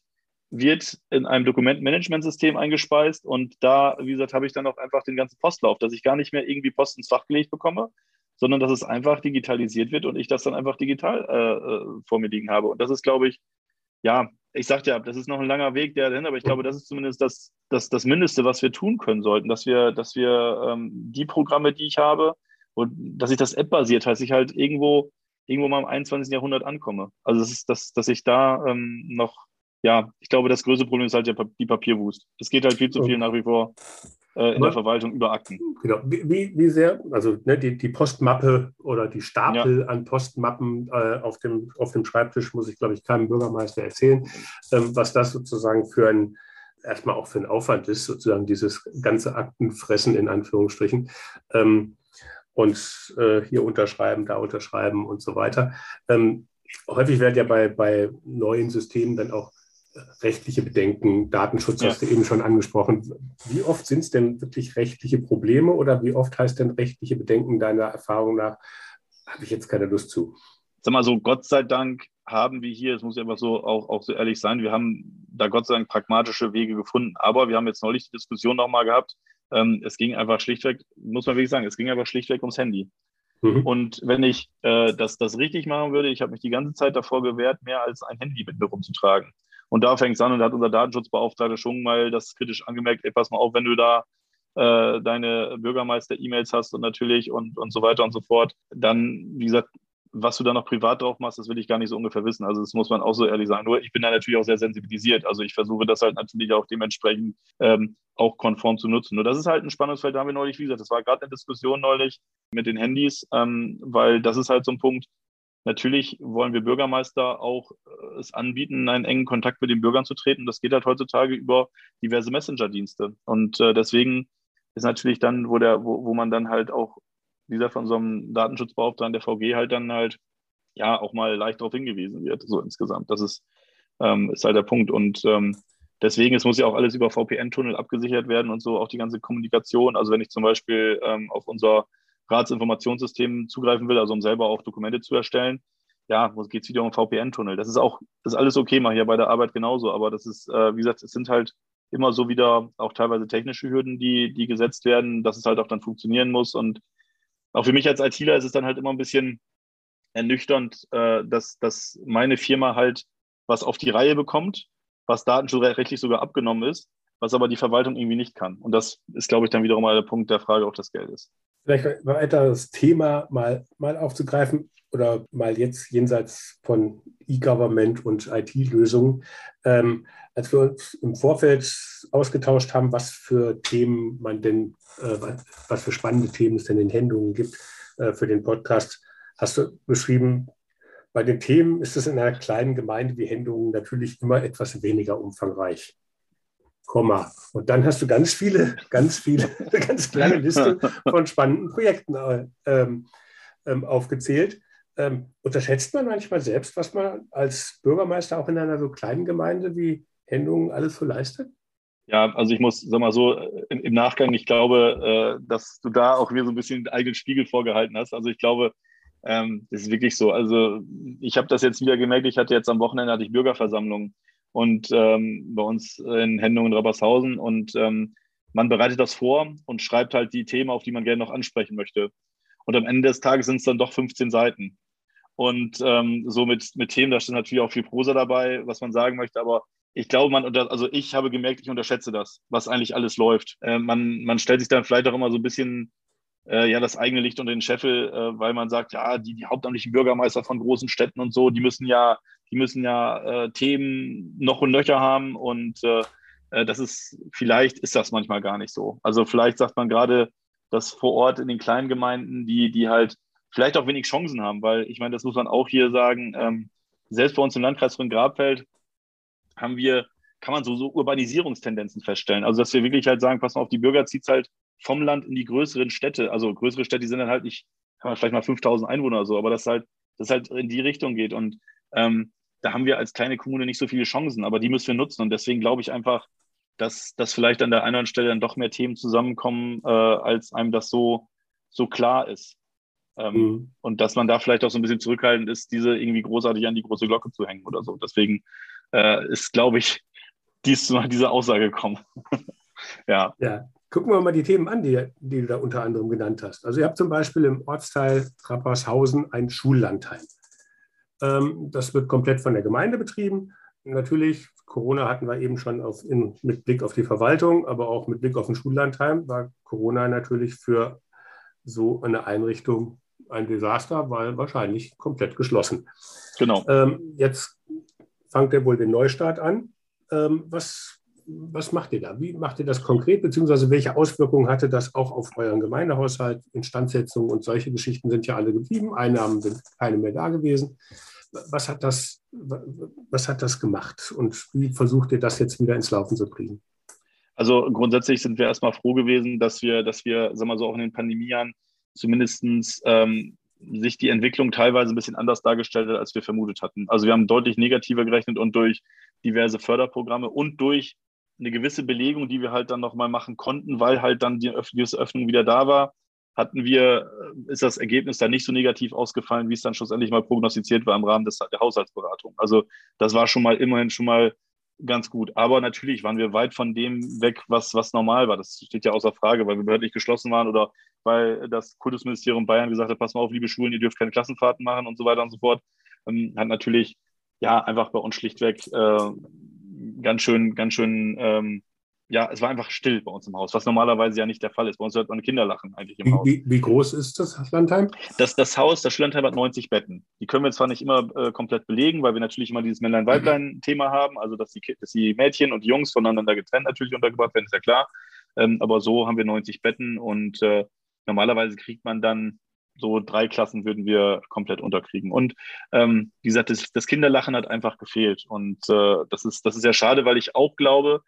wird in einem Dokumentmanagementsystem eingespeist und da, wie gesagt, habe ich dann auch einfach den ganzen Postlauf, dass ich gar nicht mehr irgendwie Post ins Fach gelegt bekomme, sondern dass es einfach digitalisiert wird und ich das dann einfach digital äh, äh vor mir liegen habe. Und das ist, glaube ich, ja, ich sagte ja, das ist noch ein langer Weg dahin, aber ich glaube, das ist zumindest das, das, das Mindeste, was wir tun können sollten, dass wir, dass wir ähm, die Programme, die ich habe, und dass ich das App-basiert heißt, ich halt irgendwo, irgendwo mal im 21. Jahrhundert ankomme. Also das ist, dass, dass ich da ähm, noch ja, ich glaube, das größte Problem ist halt die Papierwust. Es geht halt viel zu viel nach wie vor äh, in der Verwaltung über Akten. Genau. Wie, wie sehr, also ne, die, die Postmappe oder die Stapel ja. an Postmappen äh, auf, dem, auf dem Schreibtisch, muss ich, glaube ich, keinem Bürgermeister erzählen, ähm, was das sozusagen für ein, erstmal auch für ein Aufwand ist, sozusagen dieses ganze Aktenfressen in Anführungsstrichen. Ähm, und äh, hier unterschreiben, da unterschreiben und so weiter. Ähm, häufig werden ja bei, bei neuen Systemen dann auch rechtliche Bedenken, Datenschutz ja. hast du eben schon angesprochen. Wie oft sind es denn wirklich rechtliche Probleme oder wie oft heißt denn rechtliche Bedenken deiner Erfahrung nach, habe ich jetzt keine Lust zu? Sag mal so, Gott sei Dank haben wir hier, es muss ja einfach so auch, auch so ehrlich sein, wir haben da Gott sei Dank pragmatische Wege gefunden. Aber wir haben jetzt neulich die Diskussion nochmal gehabt. Ähm, es ging einfach schlichtweg, muss man wirklich sagen, es ging einfach schlichtweg ums Handy. Mhm. Und wenn ich äh, das, das richtig machen würde, ich habe mich die ganze Zeit davor gewehrt, mehr als ein Handy mit mir rumzutragen. Und da fängt es an und da hat unser Datenschutzbeauftragter schon mal das kritisch angemerkt, ey, pass mal auf, wenn du da äh, deine Bürgermeister-E-Mails hast und natürlich und, und so weiter und so fort, dann, wie gesagt, was du da noch privat drauf machst, das will ich gar nicht so ungefähr wissen. Also das muss man auch so ehrlich sagen. Nur ich bin da natürlich auch sehr sensibilisiert. Also ich versuche das halt natürlich auch dementsprechend ähm, auch konform zu nutzen. Nur das ist halt ein Spannungsfeld, da haben wir neulich, wie gesagt, das war gerade eine Diskussion neulich mit den Handys, ähm, weil das ist halt so ein Punkt, Natürlich wollen wir Bürgermeister auch äh, es anbieten, einen engen Kontakt mit den Bürgern zu treten. Das geht halt heutzutage über diverse Messenger-Dienste. Und äh, deswegen ist natürlich dann, wo, der, wo, wo man dann halt auch, gesagt, von so einem Datenschutzbeauftragten der VG halt dann halt ja auch mal leicht darauf hingewiesen wird, so insgesamt. Das ist, ähm, ist halt der Punkt. Und ähm, deswegen, es muss ja auch alles über VPN-Tunnel abgesichert werden und so, auch die ganze Kommunikation. Also wenn ich zum Beispiel ähm, auf unser Ratsinformationssystem zugreifen will, also um selber auch Dokumente zu erstellen, ja, wo geht es wieder um VPN-Tunnel? Das ist auch, das ist alles okay, mache ich ja bei der Arbeit genauso, aber das ist, äh, wie gesagt, es sind halt immer so wieder auch teilweise technische Hürden, die, die gesetzt werden, dass es halt auch dann funktionieren muss. Und auch für mich als ITler ist es dann halt immer ein bisschen ernüchternd, äh, dass, dass meine Firma halt was auf die Reihe bekommt, was datenschutzrechtlich sogar abgenommen ist, was aber die Verwaltung irgendwie nicht kann. Und das ist, glaube ich, dann wiederum mal der Punkt der Frage auch des Geldes vielleicht ein weiteres Thema mal, mal aufzugreifen oder mal jetzt jenseits von E-Government und IT-Lösungen. Ähm, als wir uns im Vorfeld ausgetauscht haben, was für Themen man denn, äh, was für spannende Themen es denn in Händungen gibt äh, für den Podcast, hast du beschrieben, bei den Themen ist es in einer kleinen Gemeinde wie Händungen natürlich immer etwas weniger umfangreich. Komma. Und dann hast du ganz viele, ganz viele, eine ganz kleine Liste von spannenden Projekten äh, ähm, ähm, aufgezählt. Ähm, unterschätzt man manchmal selbst, was man als Bürgermeister auch in einer so kleinen Gemeinde wie Hendungen alles so leistet? Ja, also ich muss, sag mal so, im, im Nachgang, ich glaube, äh, dass du da auch wieder so ein bisschen den eigenen Spiegel vorgehalten hast. Also ich glaube, ähm, das ist wirklich so. Also ich habe das jetzt wieder gemerkt, ich hatte jetzt am Wochenende hatte ich Bürgerversammlungen und ähm, bei uns in Hendungen Rabbershausen und ähm, man bereitet das vor und schreibt halt die Themen, auf die man gerne noch ansprechen möchte. Und am Ende des Tages sind es dann doch 15 Seiten. Und ähm, so mit, mit Themen, da steht natürlich auch viel Prosa dabei, was man sagen möchte, aber ich glaube, man, also ich habe gemerkt, ich unterschätze das, was eigentlich alles läuft. Äh, man, man stellt sich dann vielleicht auch immer so ein bisschen äh, ja das eigene Licht unter den Scheffel, äh, weil man sagt, ja, die, die hauptamtlichen Bürgermeister von großen Städten und so, die müssen ja, die müssen ja äh, Themen noch und nöcher haben und äh, äh, das ist, vielleicht ist das manchmal gar nicht so. Also vielleicht sagt man gerade, dass vor Ort in den kleinen Gemeinden, die, die halt vielleicht auch wenig Chancen haben, weil ich meine, das muss man auch hier sagen, ähm, selbst bei uns im Landkreis von Grabfeld haben wir, kann man so, so Urbanisierungstendenzen feststellen. Also dass wir wirklich halt sagen, pass mal auf, die Bürger zieht es halt vom Land in die größeren Städte. Also größere Städte, sind dann halt nicht, haben vielleicht mal 5000 Einwohner oder so, aber das halt, das halt in die Richtung geht. Und ähm, da haben wir als kleine Kommune nicht so viele Chancen, aber die müssen wir nutzen. Und deswegen glaube ich einfach, dass, dass vielleicht an der einen oder anderen Stelle dann doch mehr Themen zusammenkommen, äh, als einem das so, so klar ist. Ähm, mhm. Und dass man da vielleicht auch so ein bisschen zurückhaltend ist, diese irgendwie großartig an die große Glocke zu hängen oder so. Deswegen äh, ist, glaube ich, dies zu dieser Aussage gekommen. ja. ja. Gucken wir mal die Themen an, die, die, du da unter anderem genannt hast. Also ihr habt zum Beispiel im Ortsteil Trappershausen ein Schullandheim. Ähm, das wird komplett von der Gemeinde betrieben. Natürlich, Corona hatten wir eben schon auf, in, mit Blick auf die Verwaltung, aber auch mit Blick auf ein Schullandheim war Corona natürlich für so eine Einrichtung ein Desaster, weil wahrscheinlich komplett geschlossen. Genau. Ähm, jetzt fangt ihr wohl den Neustart an. Ähm, was, was macht ihr da? Wie macht ihr das konkret, beziehungsweise welche Auswirkungen hatte das auch auf euren Gemeindehaushalt? Instandsetzung und solche Geschichten sind ja alle geblieben, Einnahmen sind keine mehr da gewesen. Was hat das, was hat das gemacht und wie versucht ihr das jetzt wieder ins Laufen zu kriegen? Also grundsätzlich sind wir erstmal froh gewesen, dass wir, dass wir, sagen wir so, auch in den Pandemiejahren zumindest ähm, sich die Entwicklung teilweise ein bisschen anders dargestellt hat, als wir vermutet hatten. Also wir haben deutlich negativer gerechnet und durch diverse Förderprogramme und durch eine gewisse Belegung, die wir halt dann nochmal machen konnten, weil halt dann die gewisse Öffnung wieder da war, hatten wir, äh, ist das Ergebnis dann nicht so negativ ausgefallen, wie es dann schlussendlich mal prognostiziert war im Rahmen des, der Haushaltsberatung. Also das war schon mal immerhin schon mal ganz gut. Aber natürlich waren wir weit von dem weg, was, was normal war. Das steht ja außer Frage, weil wir behördlich geschlossen waren oder weil das Kultusministerium Bayern gesagt hat, pass mal auf, liebe Schulen, ihr dürft keine Klassenfahrten machen und so weiter und so fort. Ähm, hat natürlich ja einfach bei uns schlichtweg äh, ganz schön, ganz schön, ähm, ja, es war einfach still bei uns im Haus, was normalerweise ja nicht der Fall ist. Bei uns hört man Kinder lachen eigentlich im wie, Haus. Wie, wie, groß ist das Landheim? Das, das Haus, das Schullandheim hat 90 Betten. Die können wir zwar nicht immer äh, komplett belegen, weil wir natürlich immer dieses Männlein-Weiblein-Thema haben, also dass die, dass die Mädchen und die Jungs voneinander getrennt natürlich untergebracht werden, ist ja klar. Ähm, aber so haben wir 90 Betten und äh, normalerweise kriegt man dann so drei Klassen würden wir komplett unterkriegen. Und ähm, wie gesagt, das, das, Kinderlachen hat einfach gefehlt. Und äh, das, ist, das ist sehr schade, weil ich auch glaube,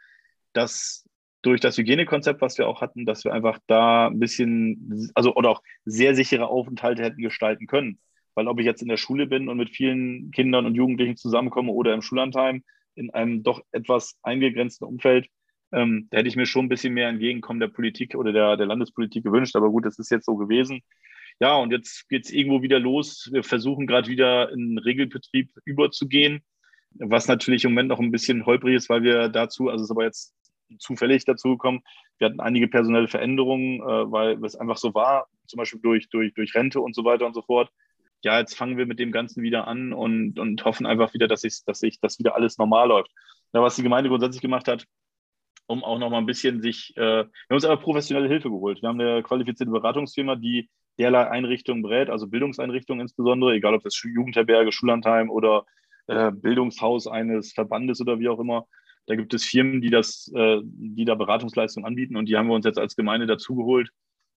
dass durch das Hygienekonzept, was wir auch hatten, dass wir einfach da ein bisschen, also oder auch sehr sichere Aufenthalte hätten gestalten können. Weil ob ich jetzt in der Schule bin und mit vielen Kindern und Jugendlichen zusammenkomme oder im Schullandheim in einem doch etwas eingegrenzten Umfeld, ähm, da hätte ich mir schon ein bisschen mehr Entgegenkommen der Politik oder der, der Landespolitik gewünscht. Aber gut, das ist jetzt so gewesen. Ja, und jetzt geht es irgendwo wieder los. Wir versuchen gerade wieder in Regelbetrieb überzugehen, was natürlich im Moment noch ein bisschen holprig ist, weil wir dazu, also es ist aber jetzt zufällig dazu gekommen, wir hatten einige personelle Veränderungen, äh, weil es einfach so war, zum Beispiel durch, durch, durch Rente und so weiter und so fort. Ja, jetzt fangen wir mit dem Ganzen wieder an und, und hoffen einfach wieder, dass, ich, dass, ich, dass wieder alles normal läuft. Ja, was die Gemeinde grundsätzlich gemacht hat, um auch noch mal ein bisschen sich, äh, wir haben uns aber professionelle Hilfe geholt. Wir haben eine qualifizierte Beratungsfirma, die derlei Einrichtungen berät, also Bildungseinrichtungen insbesondere, egal ob das Jugendherberge, Schullandheim oder äh, Bildungshaus eines Verbandes oder wie auch immer. Da gibt es Firmen, die das, äh, die da Beratungsleistungen anbieten und die haben wir uns jetzt als Gemeinde dazugeholt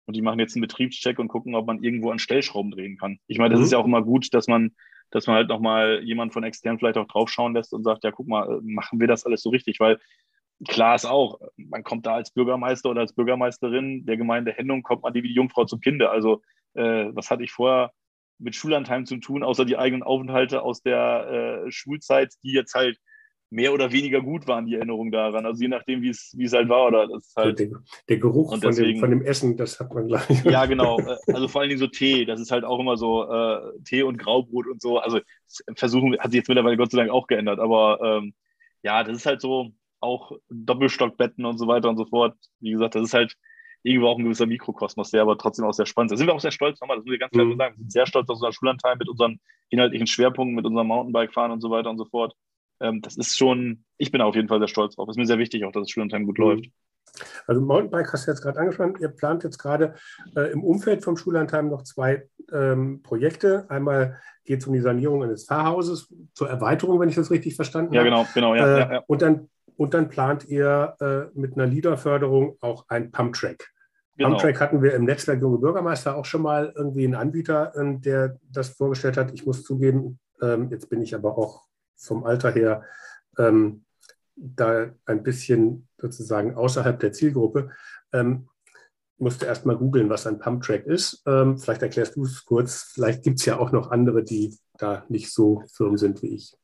und die machen jetzt einen Betriebscheck und gucken, ob man irgendwo an Stellschrauben drehen kann. Ich meine, das mhm. ist ja auch immer gut, dass man, dass man halt nochmal jemand von extern vielleicht auch draufschauen lässt und sagt, ja, guck mal, machen wir das alles so richtig? Weil klar ist auch, man kommt da als Bürgermeister oder als Bürgermeisterin der Gemeinde Hennung, kommt man wie die Jungfrau zum Kinde. Also äh, was hatte ich vorher mit Schullandheim zu tun, außer die eigenen Aufenthalte aus der äh, Schulzeit, die jetzt halt mehr oder weniger gut waren, die Erinnerungen daran. Also je nachdem, wie es halt war. Oder das ist halt, der, der Geruch von, deswegen, dem, von, dem, Essen, das hat man gleich. Ja, genau. Äh, also vor allen Dingen so Tee. Das ist halt auch immer so äh, Tee und Graubrot und so. Also versuchen, hat sich jetzt mittlerweile Gott sei Dank auch geändert. Aber ähm, ja, das ist halt so, auch Doppelstockbetten und so weiter und so fort. Wie gesagt, das ist halt irgendwo auch ein gewisser Mikrokosmos, der aber trotzdem auch sehr spannend ist. Da sind wir auch sehr stolz, nochmal, das muss ich ganz klar mhm. sagen. Wir sind sehr stolz auf unseren Schulanteil mit unseren inhaltlichen Schwerpunkten, mit unserem Mountainbike-Fahren und so weiter und so fort. Ähm, das ist schon, ich bin auf jeden Fall sehr stolz drauf. Es ist mir sehr wichtig auch, dass das Schulanteil gut mhm. läuft. Also Mountainbike hast du jetzt gerade angesprochen. Ihr plant jetzt gerade äh, im Umfeld vom Schullandheim noch zwei ähm, Projekte. Einmal geht es um die Sanierung eines Fahrhauses zur Erweiterung, wenn ich das richtig verstanden ja, habe. Genau, genau, ja, äh, ja, ja. Und dann und dann plant ihr äh, mit einer Leaderförderung auch ein Pumptrack. Genau. Pumptrack hatten wir im Netzwerk Junge Bürgermeister auch schon mal irgendwie einen Anbieter, äh, der das vorgestellt hat. Ich muss zugeben, ähm, jetzt bin ich aber auch vom Alter her ähm, da ein bisschen sozusagen außerhalb der Zielgruppe. Ähm, musste erst mal googeln, was ein Pumptrack ist. Ähm, vielleicht erklärst du es kurz. Vielleicht gibt es ja auch noch andere, die da nicht so firm sind wie ich.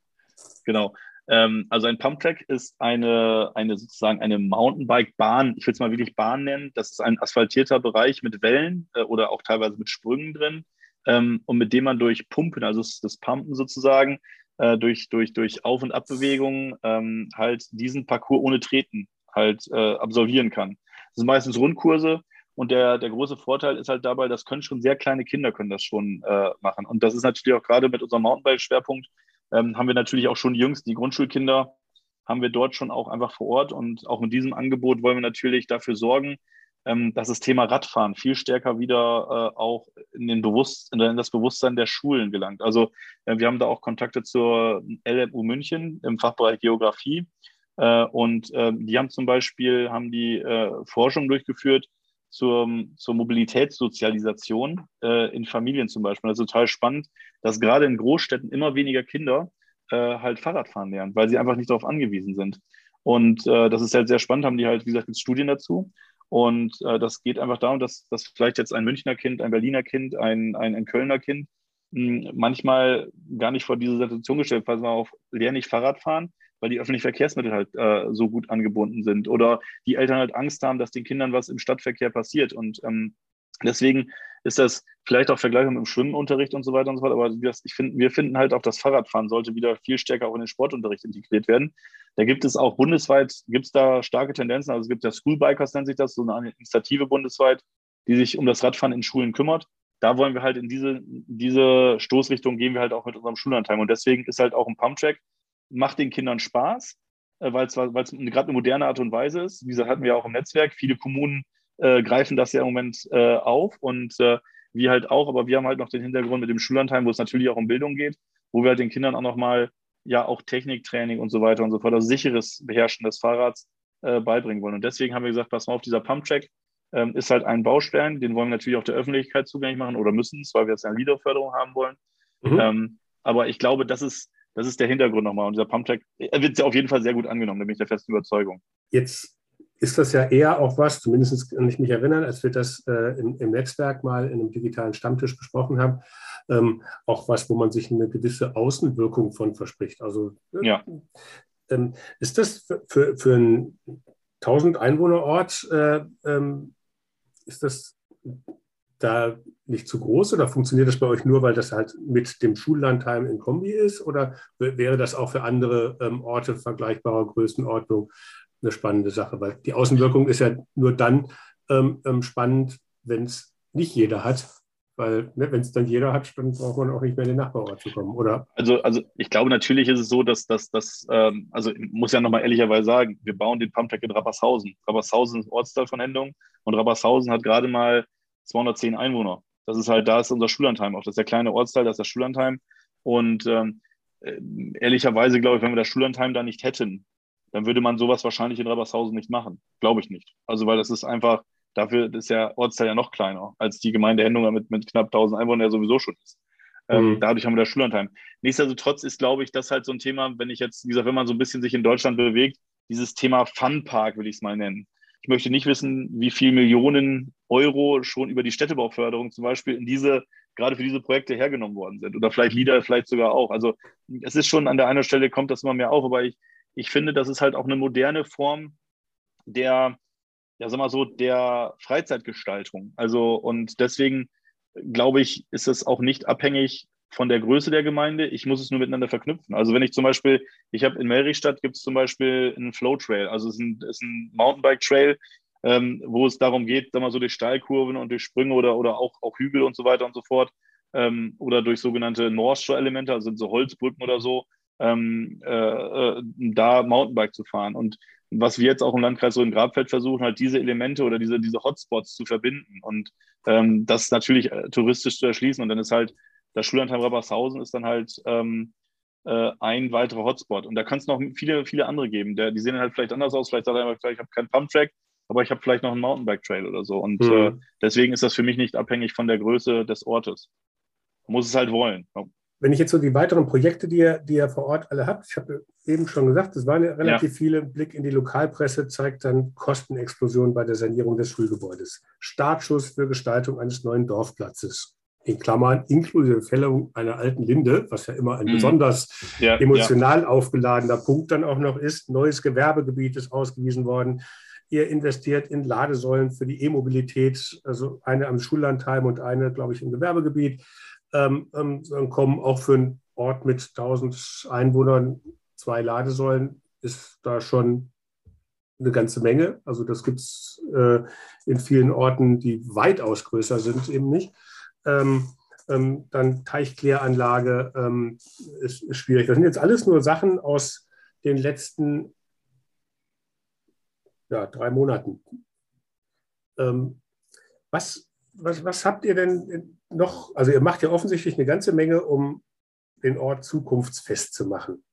Genau. Ähm, also ein Pumptrack ist eine, eine sozusagen eine Mountainbike-Bahn, ich will es mal wirklich Bahn nennen. Das ist ein asphaltierter Bereich mit Wellen äh, oder auch teilweise mit Sprüngen drin ähm, und mit dem man durch Pumpen, also das, das Pumpen sozusagen, äh, durch, durch, durch Auf- und Abbewegungen ähm, halt diesen Parcours ohne Treten halt äh, absolvieren kann. Das sind meistens Rundkurse, und der, der große Vorteil ist halt dabei, das können schon sehr kleine Kinder können das schon äh, machen. Und das ist natürlich auch gerade mit unserem Mountainbike-Schwerpunkt ähm, haben wir natürlich auch schon die Jüngsten, die Grundschulkinder, haben wir dort schon auch einfach vor Ort. Und auch mit diesem Angebot wollen wir natürlich dafür sorgen, ähm, dass das Thema Radfahren viel stärker wieder äh, auch in, den Bewusst in das Bewusstsein der Schulen gelangt. Also äh, wir haben da auch Kontakte zur LMU München im Fachbereich Geografie. Äh, und ähm, die haben zum Beispiel haben die äh, Forschung durchgeführt zur, zur Mobilitätssozialisation äh, in Familien zum Beispiel. Das ist total spannend, dass gerade in Großstädten immer weniger Kinder äh, halt Fahrradfahren lernen, weil sie einfach nicht darauf angewiesen sind. Und äh, das ist halt sehr spannend, haben die halt, wie gesagt, jetzt Studien dazu. Und äh, das geht einfach darum, dass, dass vielleicht jetzt ein Münchner Kind, ein Berliner Kind, ein, ein, ein Kölner Kind hm, manchmal gar nicht vor diese Situation gestellt, weil man auf lerne ich Fahrrad fahren, weil die öffentlichen Verkehrsmittel halt äh, so gut angebunden sind oder die Eltern halt Angst haben, dass den Kindern was im Stadtverkehr passiert. Und ähm, deswegen ist das vielleicht auch vergleichbar mit dem Schwimmunterricht und so weiter und so fort. Aber das, ich find, wir finden halt auch, das Fahrradfahren sollte wieder viel stärker auch in den Sportunterricht integriert werden. Da gibt es auch bundesweit, gibt es da starke Tendenzen. Also es gibt ja Schoolbikers, nennt sich das, so eine Initiative bundesweit, die sich um das Radfahren in Schulen kümmert. Da wollen wir halt in diese, diese Stoßrichtung gehen wir halt auch mit unserem Schulanteil. Und deswegen ist halt auch ein Pumptrack, macht den Kindern Spaß, weil es gerade eine moderne Art und Weise ist. Wie gesagt, hatten wir auch im Netzwerk. Viele Kommunen äh, greifen das ja im Moment äh, auf und äh, wir halt auch, aber wir haben halt noch den Hintergrund mit dem Schullandheim, wo es natürlich auch um Bildung geht, wo wir halt den Kindern auch nochmal ja auch Techniktraining und so weiter und so fort, also sicheres Beherrschen des Fahrrads äh, beibringen wollen. Und deswegen haben wir gesagt, pass mal auf, dieser Pumpcheck ähm, ist halt ein Baustein, den wollen wir natürlich auch der Öffentlichkeit zugänglich machen oder müssen es, weil wir jetzt eine Leaderförderung haben wollen. Mhm. Ähm, aber ich glaube, das ist, das ist der Hintergrund nochmal. Und dieser Pumpcheck wird ja auf jeden Fall sehr gut angenommen, da bin ich der festen Überzeugung. Jetzt ist das ja eher auch was, zumindest kann ich mich erinnern, als wir das äh, im, im, Netzwerk mal in einem digitalen Stammtisch besprochen haben, ähm, auch was, wo man sich eine gewisse Außenwirkung von verspricht. Also äh, ja. ähm, ist das für, für, für einen 1000 Einwohnerort, äh, ähm, ist das da nicht zu groß oder funktioniert das bei euch nur, weil das halt mit dem Schullandheim in Kombi ist oder wäre das auch für andere ähm, Orte vergleichbarer Größenordnung eine spannende Sache, weil die Außenwirkung ist ja nur dann ähm, ähm spannend, wenn es nicht jeder hat. Weil ne, wenn es dann jeder hat, dann braucht man auch nicht mehr in den Nachbarort zu kommen, oder? Also, also ich glaube, natürlich ist es so, dass das, ähm, also ich muss ja nochmal ehrlicherweise sagen, wir bauen den Pumptrack in Rappershausen. Rappershausen ist Ortsteil von Endung und Rappershausen hat gerade mal 210 Einwohner. Das ist halt, da ist unser Schullandheim auch. Das ist der kleine Ortsteil, das ist das Schullandheim. Und ähm, äh, ehrlicherweise glaube ich, wenn wir das Schullandheim da nicht hätten, dann würde man sowas wahrscheinlich in Rabbershausen nicht machen. Glaube ich nicht. Also, weil das ist einfach, dafür ist der Ortsteil ja noch kleiner als die Gemeinde Hendunger mit, mit knapp 1000 Einwohnern ja sowieso schon ist. Ähm, mhm. dadurch haben wir das Schullandheim. Nichtsdestotrotz ist, glaube ich, das halt so ein Thema, wenn ich jetzt, wie gesagt, wenn man so ein bisschen sich in Deutschland bewegt, dieses Thema Funpark will ich es mal nennen. Ich möchte nicht wissen, wie viel Millionen Euro schon über die Städtebauförderung zum Beispiel in diese, gerade für diese Projekte hergenommen worden sind. Oder vielleicht Lieder, vielleicht sogar auch. Also es ist schon an der einen Stelle kommt das immer mehr auf, aber ich, ich finde, das ist halt auch eine moderne Form der, ja, sag mal so, der Freizeitgestaltung. Also, und deswegen glaube ich, ist es auch nicht abhängig von der Größe der Gemeinde. Ich muss es nur miteinander verknüpfen. Also wenn ich zum Beispiel, ich habe in Meristadt gibt es zum Beispiel einen Flow Trail, also es ist ein, ein Mountainbike Trail, ähm, wo es darum geht, sag mal so durch Steilkurven und durch Sprünge oder, oder auch, auch Hügel und so weiter und so fort ähm, oder durch sogenannte North Shore Elemente, also sind so Holzbrücken oder so, ähm, äh, äh, da Mountainbike zu fahren. Und was wir jetzt auch im Landkreis so in Grabfeld versuchen, halt diese Elemente oder diese, diese Hotspots zu verbinden und ähm, das natürlich äh, touristisch zu erschließen. Und dann ist halt das Schullandheim Rabbershausen ist dann halt ähm, äh, ein weiterer Hotspot. Und da kann es noch viele, viele andere geben. Der, die sehen halt vielleicht anders aus. Vielleicht sagt er einfach, ich habe keinen Pumptrack, aber ich habe vielleicht noch einen Mountainbike-Trail oder so. Und mhm. äh, deswegen ist das für mich nicht abhängig von der Größe des Ortes. Man muss es halt wollen. Wenn ich jetzt so die weiteren Projekte, die ihr, die ihr vor Ort alle habt, ich habe eben schon gesagt, es waren ja relativ ja. viele, Blick in die Lokalpresse zeigt dann Kostenexplosion bei der Sanierung des Schulgebäudes. Startschuss für Gestaltung eines neuen Dorfplatzes. In Klammern inklusive Fällung einer alten Linde, was ja immer ein mhm. besonders ja, emotional ja. aufgeladener Punkt dann auch noch ist. Neues Gewerbegebiet ist ausgewiesen worden. Ihr investiert in Ladesäulen für die E-Mobilität, also eine am Schullandheim und eine, glaube ich, im Gewerbegebiet ähm, ähm, kommen auch für einen Ort mit 1000 Einwohnern zwei Ladesäulen, ist da schon eine ganze Menge. Also das gibt es äh, in vielen Orten, die weitaus größer sind, eben nicht. Ähm, ähm, dann Teichkläranlage ähm, ist, ist, schwierig. Das sind jetzt alles nur Sachen aus den letzten ja, drei Monaten. Ähm, was, was, was habt ihr denn noch? Also ihr macht ja offensichtlich eine ganze Menge, um den Ort zukunftsfest zu machen.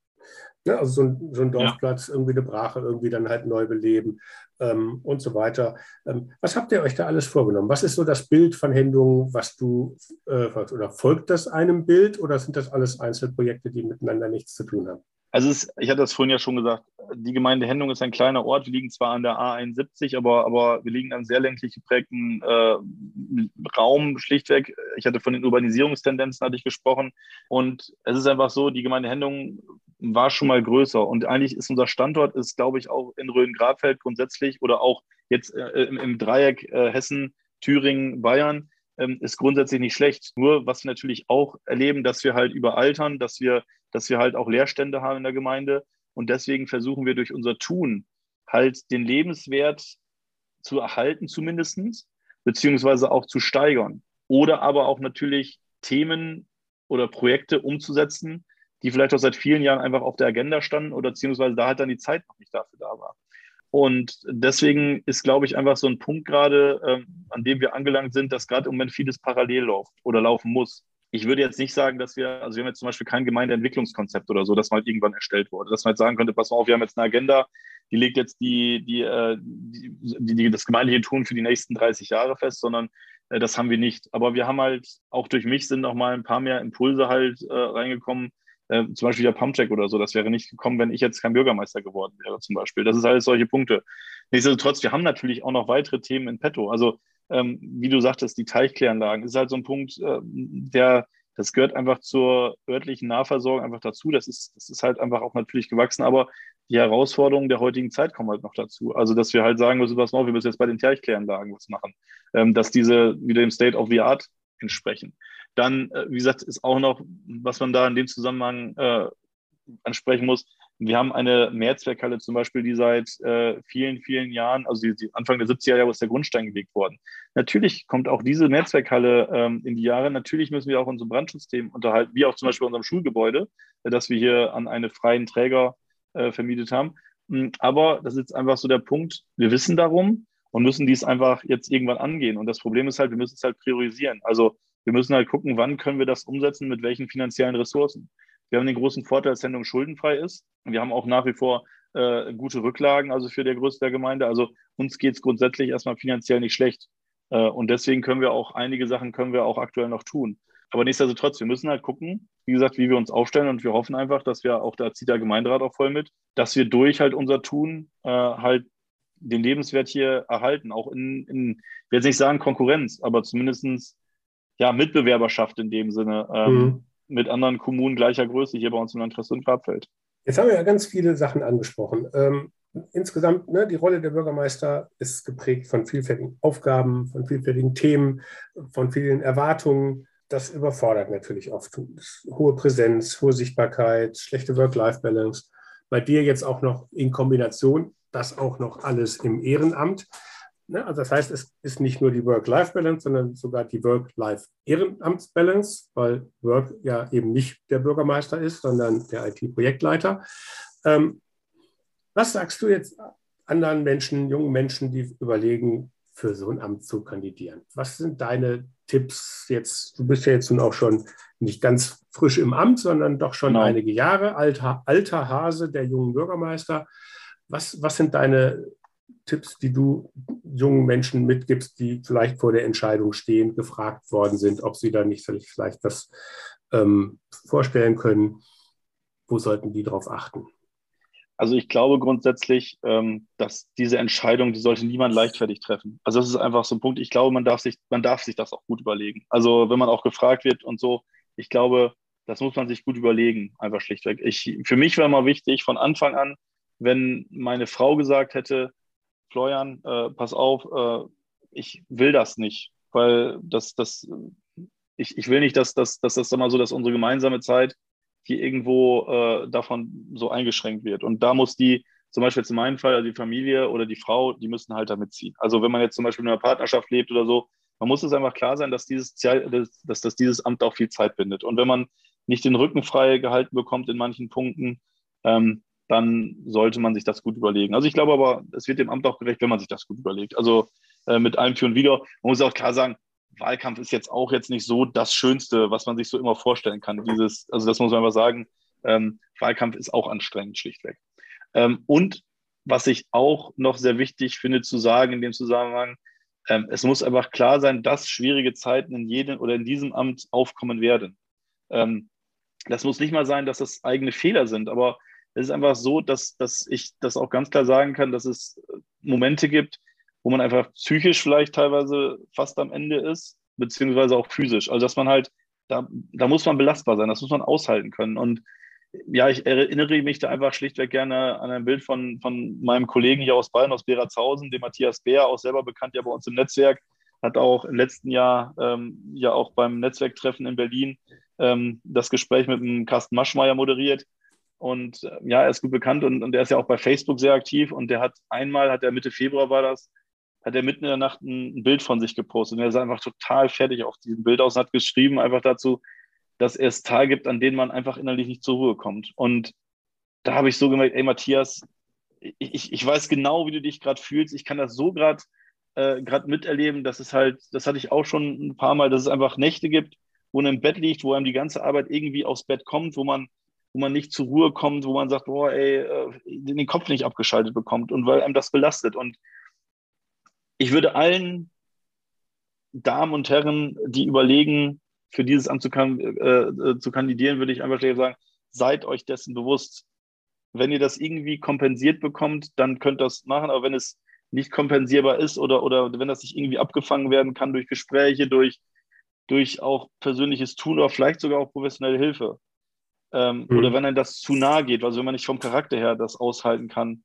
Ja, also so ein, so ein Dorfplatz, ja. irgendwie eine Brache, irgendwie dann halt neu beleben ähm, und so weiter. Ähm, was habt ihr euch da alles vorgenommen? Was ist so das Bild von Hendung, was du, äh, oder folgt das einem Bild oder sind das alles Einzelprojekte, die miteinander nichts zu tun haben? Also ist, ich hatte das vorhin ja schon gesagt, die Gemeinde Hendung ist ein kleiner Ort. Wir liegen zwar an der A71, aber, aber wir liegen an sehr ländlich geprägten äh, Raum schlichtweg. Ich hatte von den Urbanisierungstendenzen hatte ich gesprochen. Und es ist einfach so, die Gemeinde Hendung war schon mal größer. Und eigentlich ist unser Standort, ist, glaube ich, auch in Rhön-Grabfeld grundsätzlich oder auch jetzt äh, im, im, Dreieck äh, Hessen, Thüringen, Bayern, ähm, ist grundsätzlich nicht schlecht. Nur, was wir natürlich auch erleben, dass wir halt überaltern, dass wir, dass wir halt auch Leerstände haben in der Gemeinde. Und deswegen versuchen wir durch unser Tun halt den Lebenswert zu erhalten, zumindest, beziehungsweise auch zu steigern. Oder aber auch natürlich Themen oder Projekte umzusetzen, die vielleicht auch seit vielen Jahren einfach auf der Agenda standen oder beziehungsweise da halt dann die Zeit noch nicht dafür da war. Und deswegen ist, glaube ich, einfach so ein Punkt gerade, ähm, an dem wir angelangt sind, dass gerade im Moment vieles parallel läuft oder laufen muss. Ich würde jetzt nicht sagen, dass wir, also wir haben jetzt zum Beispiel kein Gemeindeentwicklungskonzept oder so, das mal irgendwann erstellt wurde, dass man jetzt sagen könnte, pass mal auf, wir haben jetzt eine Agenda, die legt jetzt die, die, äh, die, die das gemeindliche Tun für die nächsten 30 Jahre fest, sondern äh, das haben wir nicht. Aber wir haben halt, auch durch mich sind noch mal ein paar mehr Impulse halt äh, reingekommen, äh, zum Beispiel der Pumpcheck oder so, das wäre nicht gekommen, wenn ich jetzt kein Bürgermeister geworden wäre, zum Beispiel. Das ist alles solche Punkte. Nichtsdestotrotz, wir haben natürlich auch noch weitere Themen in petto. Also, ähm, wie du sagtest, die Teichkläranlagen ist halt so ein Punkt, äh, der, das gehört einfach zur örtlichen Nahversorgung einfach dazu. Das ist, das ist halt einfach auch natürlich gewachsen, aber die Herausforderungen der heutigen Zeit kommen halt noch dazu. Also, dass wir halt sagen müssen, was wir müssen jetzt bei den Teichkläranlagen was machen, ähm, dass diese wieder dem State of the Art entsprechen. Dann, äh, wie gesagt, ist auch noch, was man da in dem Zusammenhang äh, ansprechen muss, wir haben eine Mehrzweckhalle zum Beispiel, die seit äh, vielen, vielen Jahren, also die, die Anfang der 70er Jahre ist der Grundstein gelegt worden. Natürlich kommt auch diese Mehrzweckhalle ähm, in die Jahre. Natürlich müssen wir auch unsere Brandschutzthemen unterhalten, wie auch zum Beispiel unserem Schulgebäude, äh, das wir hier an einen freien Träger äh, vermietet haben. Hm, aber das ist jetzt einfach so der Punkt, wir wissen darum und müssen dies einfach jetzt irgendwann angehen. Und das Problem ist halt, wir müssen es halt priorisieren. Also wir müssen halt gucken, wann können wir das umsetzen, mit welchen finanziellen Ressourcen. Wir haben den großen Vorteil, dass Sendung schuldenfrei ist. Wir haben auch nach wie vor äh, gute Rücklagen, also für der Größe der Gemeinde. Also uns geht es grundsätzlich erstmal finanziell nicht schlecht. Äh, und deswegen können wir auch einige Sachen können wir auch aktuell noch tun. Aber nichtsdestotrotz, wir müssen halt gucken, wie gesagt, wie wir uns aufstellen und wir hoffen einfach, dass wir auch, da zieht der Gemeinderat auch voll mit, dass wir durch halt unser Tun äh, halt den Lebenswert hier erhalten, auch in, in, ich will jetzt nicht sagen Konkurrenz, aber zumindestens ja, Mitbewerberschaft in dem Sinne ähm, mhm. mit anderen Kommunen gleicher Größe hier bei uns im Landkreis und Grabfeld. Jetzt haben wir ja ganz viele Sachen angesprochen. Ähm, insgesamt, ne, die Rolle der Bürgermeister ist geprägt von vielfältigen Aufgaben, von vielfältigen Themen, von vielen Erwartungen. Das überfordert natürlich oft. Hohe Präsenz, hohe Sichtbarkeit, schlechte Work-Life-Balance. Bei dir jetzt auch noch in Kombination, das auch noch alles im Ehrenamt. Ne? Also das heißt, es ist nicht nur die Work-Life-Balance, sondern sogar die Work-Life-Ehrenamts-Balance, weil Work ja eben nicht der Bürgermeister ist, sondern der IT-Projektleiter. Ähm, was sagst du jetzt anderen Menschen, jungen Menschen, die überlegen, für so ein Amt zu kandidieren? Was sind deine Tipps jetzt? Du bist ja jetzt nun auch schon nicht ganz frisch im Amt, sondern doch schon genau. einige Jahre alter, alter Hase der jungen Bürgermeister. Was, was sind deine Tipps, die du jungen Menschen mitgibst, die vielleicht vor der Entscheidung stehen, gefragt worden sind, ob sie da nicht vielleicht was ähm, vorstellen können? Wo sollten die darauf achten? Also ich glaube grundsätzlich, ähm, dass diese Entscheidung, die sollte niemand leichtfertig treffen. Also das ist einfach so ein Punkt. Ich glaube, man darf sich, man darf sich das auch gut überlegen. Also wenn man auch gefragt wird und so, ich glaube, das muss man sich gut überlegen, einfach schlichtweg. Ich, für mich war immer wichtig, von Anfang an, wenn meine Frau gesagt hätte, Florian, äh, pass auf, äh, ich will das nicht, weil das, das, ich, ich will nicht, dass, dass, dass das mal so, dass unsere gemeinsame Zeit hier irgendwo äh, davon so eingeschränkt wird. Und da muss die, zum Beispiel jetzt in meinem Fall, also die Familie oder die Frau, die müssen halt damit ziehen. Also wenn man jetzt zum Beispiel in einer Partnerschaft lebt oder so, man muss es einfach klar sein, dass dieses, dass, dass dieses Amt auch viel Zeit bindet. Und wenn man nicht den Rücken frei gehalten bekommt in manchen Punkten, ähm, dann sollte man sich das gut überlegen. Also ich glaube aber, es wird dem Amt auch gerecht, wenn man sich das gut überlegt. Also äh, mit allem für und wieder. Man muss auch klar sagen, Wahlkampf ist jetzt auch jetzt nicht so das Schönste, was man sich so immer vorstellen kann. Dieses, also das muss man einfach sagen, ähm, Wahlkampf ist auch anstrengend, schlichtweg. Ähm, und was ich auch noch sehr wichtig finde zu sagen in dem Zusammenhang, ähm, es muss einfach klar sein, dass schwierige Zeiten in jedem oder in diesem Amt aufkommen werden. Ähm, das muss nicht mal sein, dass das eigene Fehler sind, aber es ist einfach so, dass, dass ich das auch ganz klar sagen kann, dass es Momente gibt, wo man einfach psychisch vielleicht teilweise fast am Ende ist, beziehungsweise auch physisch. Also dass man halt, da, da muss man belastbar sein, das muss man aushalten können. Und ja, ich erinnere mich da einfach schlichtweg gerne an ein Bild von, von meinem Kollegen hier aus Bayern, aus Beratshausen, dem Matthias Beer, auch selber bekannt ja bei uns im Netzwerk, hat auch im letzten Jahr ähm, ja auch beim Netzwerktreffen in Berlin ähm, das Gespräch mit dem Carsten Maschmeyer moderiert. Und äh, ja, er ist gut bekannt und, und er ist ja auch bei Facebook sehr aktiv und der hat einmal, hat er Mitte Februar war das, hat er mitten in der Nacht ein, ein Bild von sich gepostet und er sah einfach total fertig auf diesem Bild aus und hat geschrieben einfach dazu, dass es Tage gibt, an denen man einfach innerlich nicht zur Ruhe kommt. Und da habe ich so gemerkt, ey Matthias, ich, ich weiß genau, wie du dich gerade fühlst. Ich kann das so gerade äh, miterleben. Das ist halt, das hatte ich auch schon ein paar Mal, dass es einfach Nächte gibt, wo man im Bett liegt, wo einem die ganze Arbeit irgendwie aufs Bett kommt, wo man, wo man nicht zur Ruhe kommt, wo man sagt, boah, ey, äh, den Kopf nicht abgeschaltet bekommt und weil einem das belastet. Und ich würde allen Damen und Herren, die überlegen, für dieses Amt zu, äh, äh, zu kandidieren, würde ich einfach sagen, seid euch dessen bewusst. Wenn ihr das irgendwie kompensiert bekommt, dann könnt ihr das machen, aber wenn es nicht kompensierbar ist oder, oder wenn das nicht irgendwie abgefangen werden kann durch Gespräche, durch, durch auch persönliches Tun oder vielleicht sogar auch professionelle Hilfe. Ähm, mhm. Oder wenn einem das zu nahe geht, also wenn man nicht vom Charakter her das aushalten kann,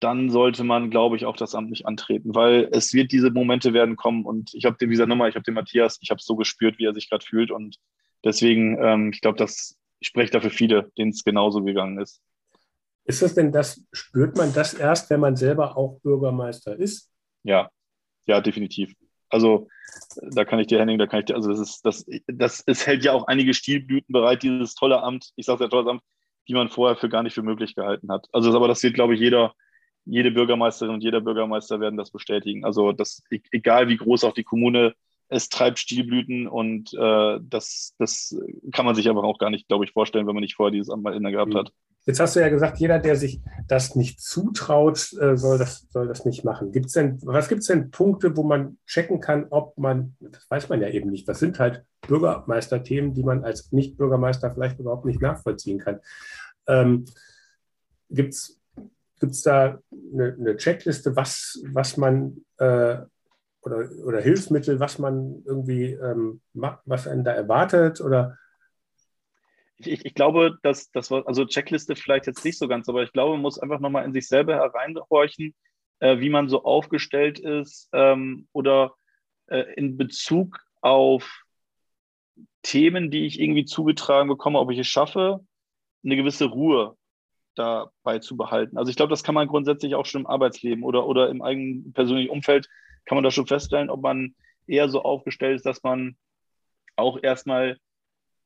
dann sollte man, glaube ich, auch das Amt nicht antreten, weil es wird diese Momente werden kommen und ich habe den, wie gesagt, nochmal, ich habe den Matthias, ich habe es so gespürt, wie er sich gerade fühlt und deswegen, ähm, ich glaube, das ich spreche da für viele, denen es genauso gegangen ist. Ist das denn das, spürt man das erst, wenn man selber auch Bürgermeister ist? Ja, ja, definitiv. Also da kann ich dir, Henning, da kann ich dir, also das ist, das, das, es hält ja auch einige Stilblüten bereit, dieses tolle Amt, ich sage ja tolles Amt, die man vorher für gar nicht für möglich gehalten hat. Also aber das wird, glaube ich, jeder, jede Bürgermeisterin und jeder Bürgermeister werden das bestätigen. Also das, e-, egal wie groß auch die Kommune, es treibt Stilblüten und äh, das, das kann man sich einfach auch gar nicht, glaube ich, vorstellen, wenn man nicht vorher dieses Amt mal inne gehabt hat. Jetzt hast du ja gesagt, jeder, der sich das nicht zutraut, äh, soll das, soll das nicht machen. Gibt's denn, was gibt es denn Punkte, wo man checken kann, ob man, das weiß man ja eben nicht, das sind halt Bürgermeisterthemen, die man als Nicht-Bürgermeister vielleicht überhaupt nicht nachvollziehen kann. Ähm, Gibt es Gibt es da eine, eine, Checkliste, was, was man äh, oder, oder Hilfsmittel, was man irgendwie ähm, was einen da erwartet? Oder ich, ich, glaube, dass das war, also Checkliste vielleicht jetzt nicht so ganz, aber ich glaube, man muss einfach nochmal in sich selber hereinhorchen, äh, wie man so aufgestellt ist ähm, oder äh, in Bezug auf Themen, die ich irgendwie zugetragen bekomme, ob ich es schaffe, eine gewisse Ruhe dabei zu behalten. Also ich glaube, das kann man grundsätzlich auch schon im Arbeitsleben oder, oder im eigenen persönlichen Umfeld, kann man da schon feststellen, ob man eher so aufgestellt ist, dass man auch erstmal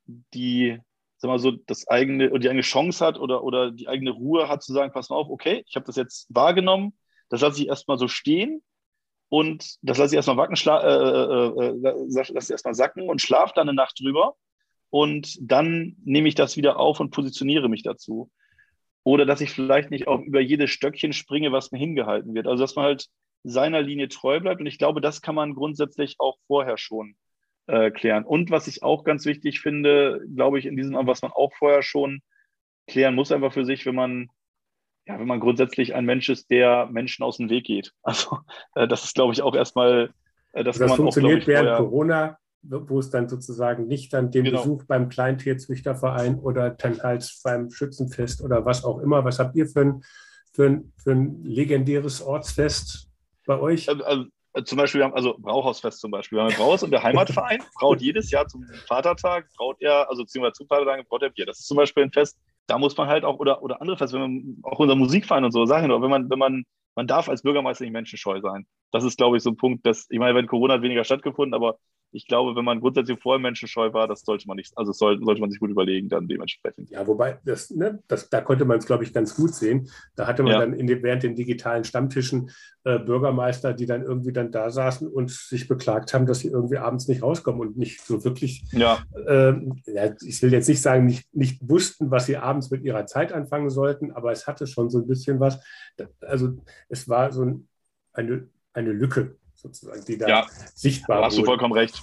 die, sag mal so, das eigene die eigene Chance hat oder, oder die eigene Ruhe hat zu sagen, pass mal auf, okay, ich habe das jetzt wahrgenommen, das lasse ich erstmal so stehen und das lasse ich erstmal wacken, äh, äh, äh, lasse ich erstmal sacken und schlafe dann eine Nacht drüber und dann nehme ich das wieder auf und positioniere mich dazu oder dass ich vielleicht nicht auch über jedes Stöckchen springe, was mir hingehalten wird. Also dass man halt seiner Linie treu bleibt. Und ich glaube, das kann man grundsätzlich auch vorher schon äh, klären. Und was ich auch ganz wichtig finde, glaube ich, in diesem, was man auch vorher schon klären muss, einfach für sich, wenn man ja, wenn man grundsätzlich ein Mensch ist, der Menschen aus dem Weg geht. Also äh, das ist, glaube ich, auch erstmal, äh, das, das kann man funktioniert auch, ich, während Corona wo es dann sozusagen nicht dann den genau. Besuch beim Kleintierzüchterverein oder dann halt beim Schützenfest oder was auch immer. Was habt ihr für ein, für ein, für ein legendäres Ortsfest bei euch? Also, also, zum Beispiel, wir haben also Brauhausfest zum Beispiel. Wir haben Brauhaus und der Heimatverein braut jedes Jahr zum Vatertag, braut er, also beziehungsweise zum Vatertag braut er Bier. Das ist zum Beispiel ein Fest, da muss man halt auch, oder, oder andere Feste, wenn man, auch unser Musikverein und so, sagen wir, wenn man, wenn man, man darf als Bürgermeister nicht menschenscheu sein. Das ist, glaube ich, so ein Punkt, dass, ich meine, wenn Corona hat weniger stattgefunden, aber ich glaube, wenn man grundsätzlich vorher menschenscheu war, das sollte man nicht, also soll, sollte man sich gut überlegen, dann dementsprechend. Ja, wobei, das, ne, das, da konnte man es, glaube ich, ganz gut sehen. Da hatte man ja. dann in den, während den digitalen Stammtischen äh, Bürgermeister, die dann irgendwie dann da saßen und sich beklagt haben, dass sie irgendwie abends nicht rauskommen und nicht so wirklich, ja. Äh, ja ich will jetzt nicht sagen, nicht, nicht wussten, was sie abends mit ihrer Zeit anfangen sollten, aber es hatte schon so ein bisschen was. Also es war so ein, eine, eine Lücke sozusagen, die da ja, sichtbar Hast wurde. du vollkommen recht.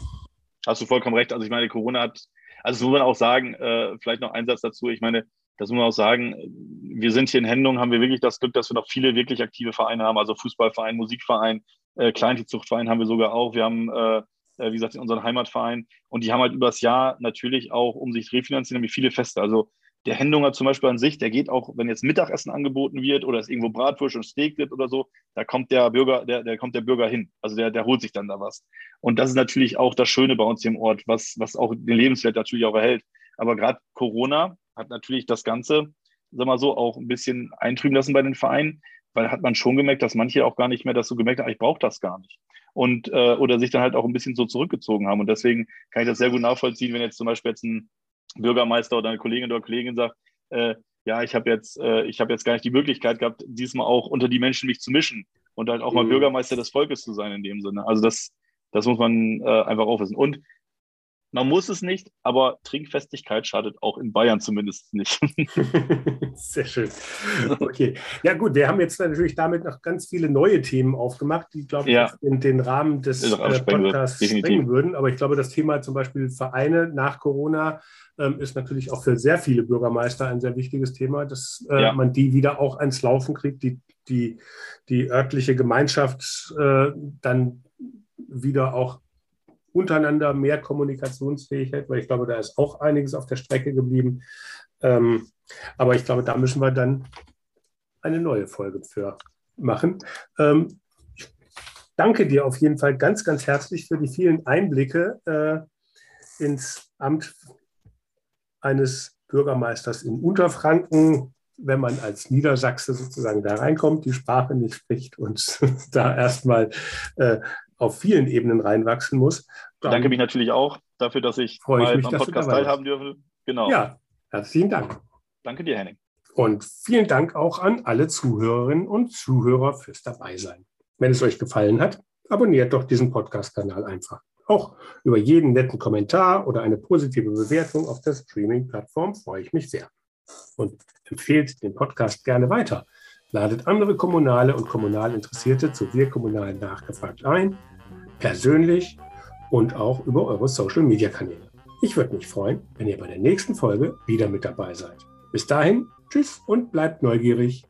Hast du vollkommen recht. Also ich meine, Corona hat, also muss man auch sagen, äh, vielleicht noch ein Satz dazu. Ich meine, das muss man auch sagen, wir sind hier in Hendung, haben wir wirklich das Glück, dass wir noch viele wirklich aktive Vereine haben, also Fußballverein, Musikverein, äh, Kleintierzuchtverein haben wir sogar auch. Wir haben, äh, äh wie gesagt, unseren Heimatverein und die haben halt übers Jahr natürlich auch, um sich refinanzieren, nämlich viele Feste. Also der Hendunger zum Beispiel an sich, der geht auch, wenn jetzt Mittagessen angeboten wird oder es irgendwo Bratwurst und Steak gibt oder so, da kommt der Bürger, der, der kommt der Bürger hin. Also der, der holt sich dann da was. Und das ist natürlich auch das Schöne bei uns hier im Ort, was, was auch den Lebenswert natürlich auch erhält. Aber gerade Corona hat natürlich das Ganze, sag mal so, auch ein bisschen eintrüben lassen bei den Vereinen, weil hat man schon gemerkt, dass manche auch gar nicht mehr das so gemerkt haben, ich brauche das gar nicht. Und äh, oder sich dann halt auch ein bisschen so zurückgezogen haben. Und deswegen kann ich das sehr gut nachvollziehen, wenn jetzt zum Beispiel jetzt ein Bürgermeister oder eine Kollegin oder Kollegin sagt, äh, ja, ich habe jetzt, äh, ich habe jetzt gar nicht die Möglichkeit gehabt, diesmal auch unter die Menschen mich zu mischen und halt auch mal mhm. Bürgermeister des Volkes zu sein in dem Sinne. Also das, das muss man äh, einfach auch wissen. Und man muss es nicht, aber Trinkfestigkeit schadet auch in Bayern zumindest nicht. Sehr schön. Okay. Ja, gut, wir haben jetzt natürlich damit noch ganz viele neue Themen aufgemacht, die, glaube ich, ja. in den Rahmen des äh, Podcasts sprengen würden. Aber ich glaube, das Thema zum Beispiel Vereine nach Corona ähm, ist natürlich auch für sehr viele Bürgermeister ein sehr wichtiges Thema, dass äh, ja. man die wieder auch ans Laufen kriegt, die, die, die örtliche Gemeinschaft äh, dann wieder auch untereinander mehr Kommunikationsfähigkeit, weil ich glaube, da ist auch einiges auf der Strecke geblieben. Ähm, aber ich glaube, da müssen wir dann eine neue Folge für machen. Ähm, ich danke dir auf jeden Fall ganz, ganz herzlich für die vielen Einblicke äh, ins Amt eines Bürgermeisters in Unterfranken, wenn man als Niedersachse sozusagen da reinkommt, die Sprache nicht spricht und da erstmal äh, auf vielen Ebenen reinwachsen muss. Dann Danke mich natürlich auch dafür, dass ich mal mich, am Podcast teilhaben dürfe. Genau. Ja, herzlichen Dank. Danke dir, Henning. Und vielen Dank auch an alle Zuhörerinnen und Zuhörer fürs Dabeisein. Wenn es euch gefallen hat, abonniert doch diesen Podcast-Kanal einfach. Auch über jeden netten Kommentar oder eine positive Bewertung auf der Streaming-Plattform freue ich mich sehr. Und empfehlt den Podcast gerne weiter. Ladet andere Kommunale und kommunal Interessierte zu Wir Kommunal nachgefragt ein, persönlich und auch über eure Social-Media-Kanäle. Ich würde mich freuen, wenn ihr bei der nächsten Folge wieder mit dabei seid. Bis dahin, tschüss und bleibt neugierig.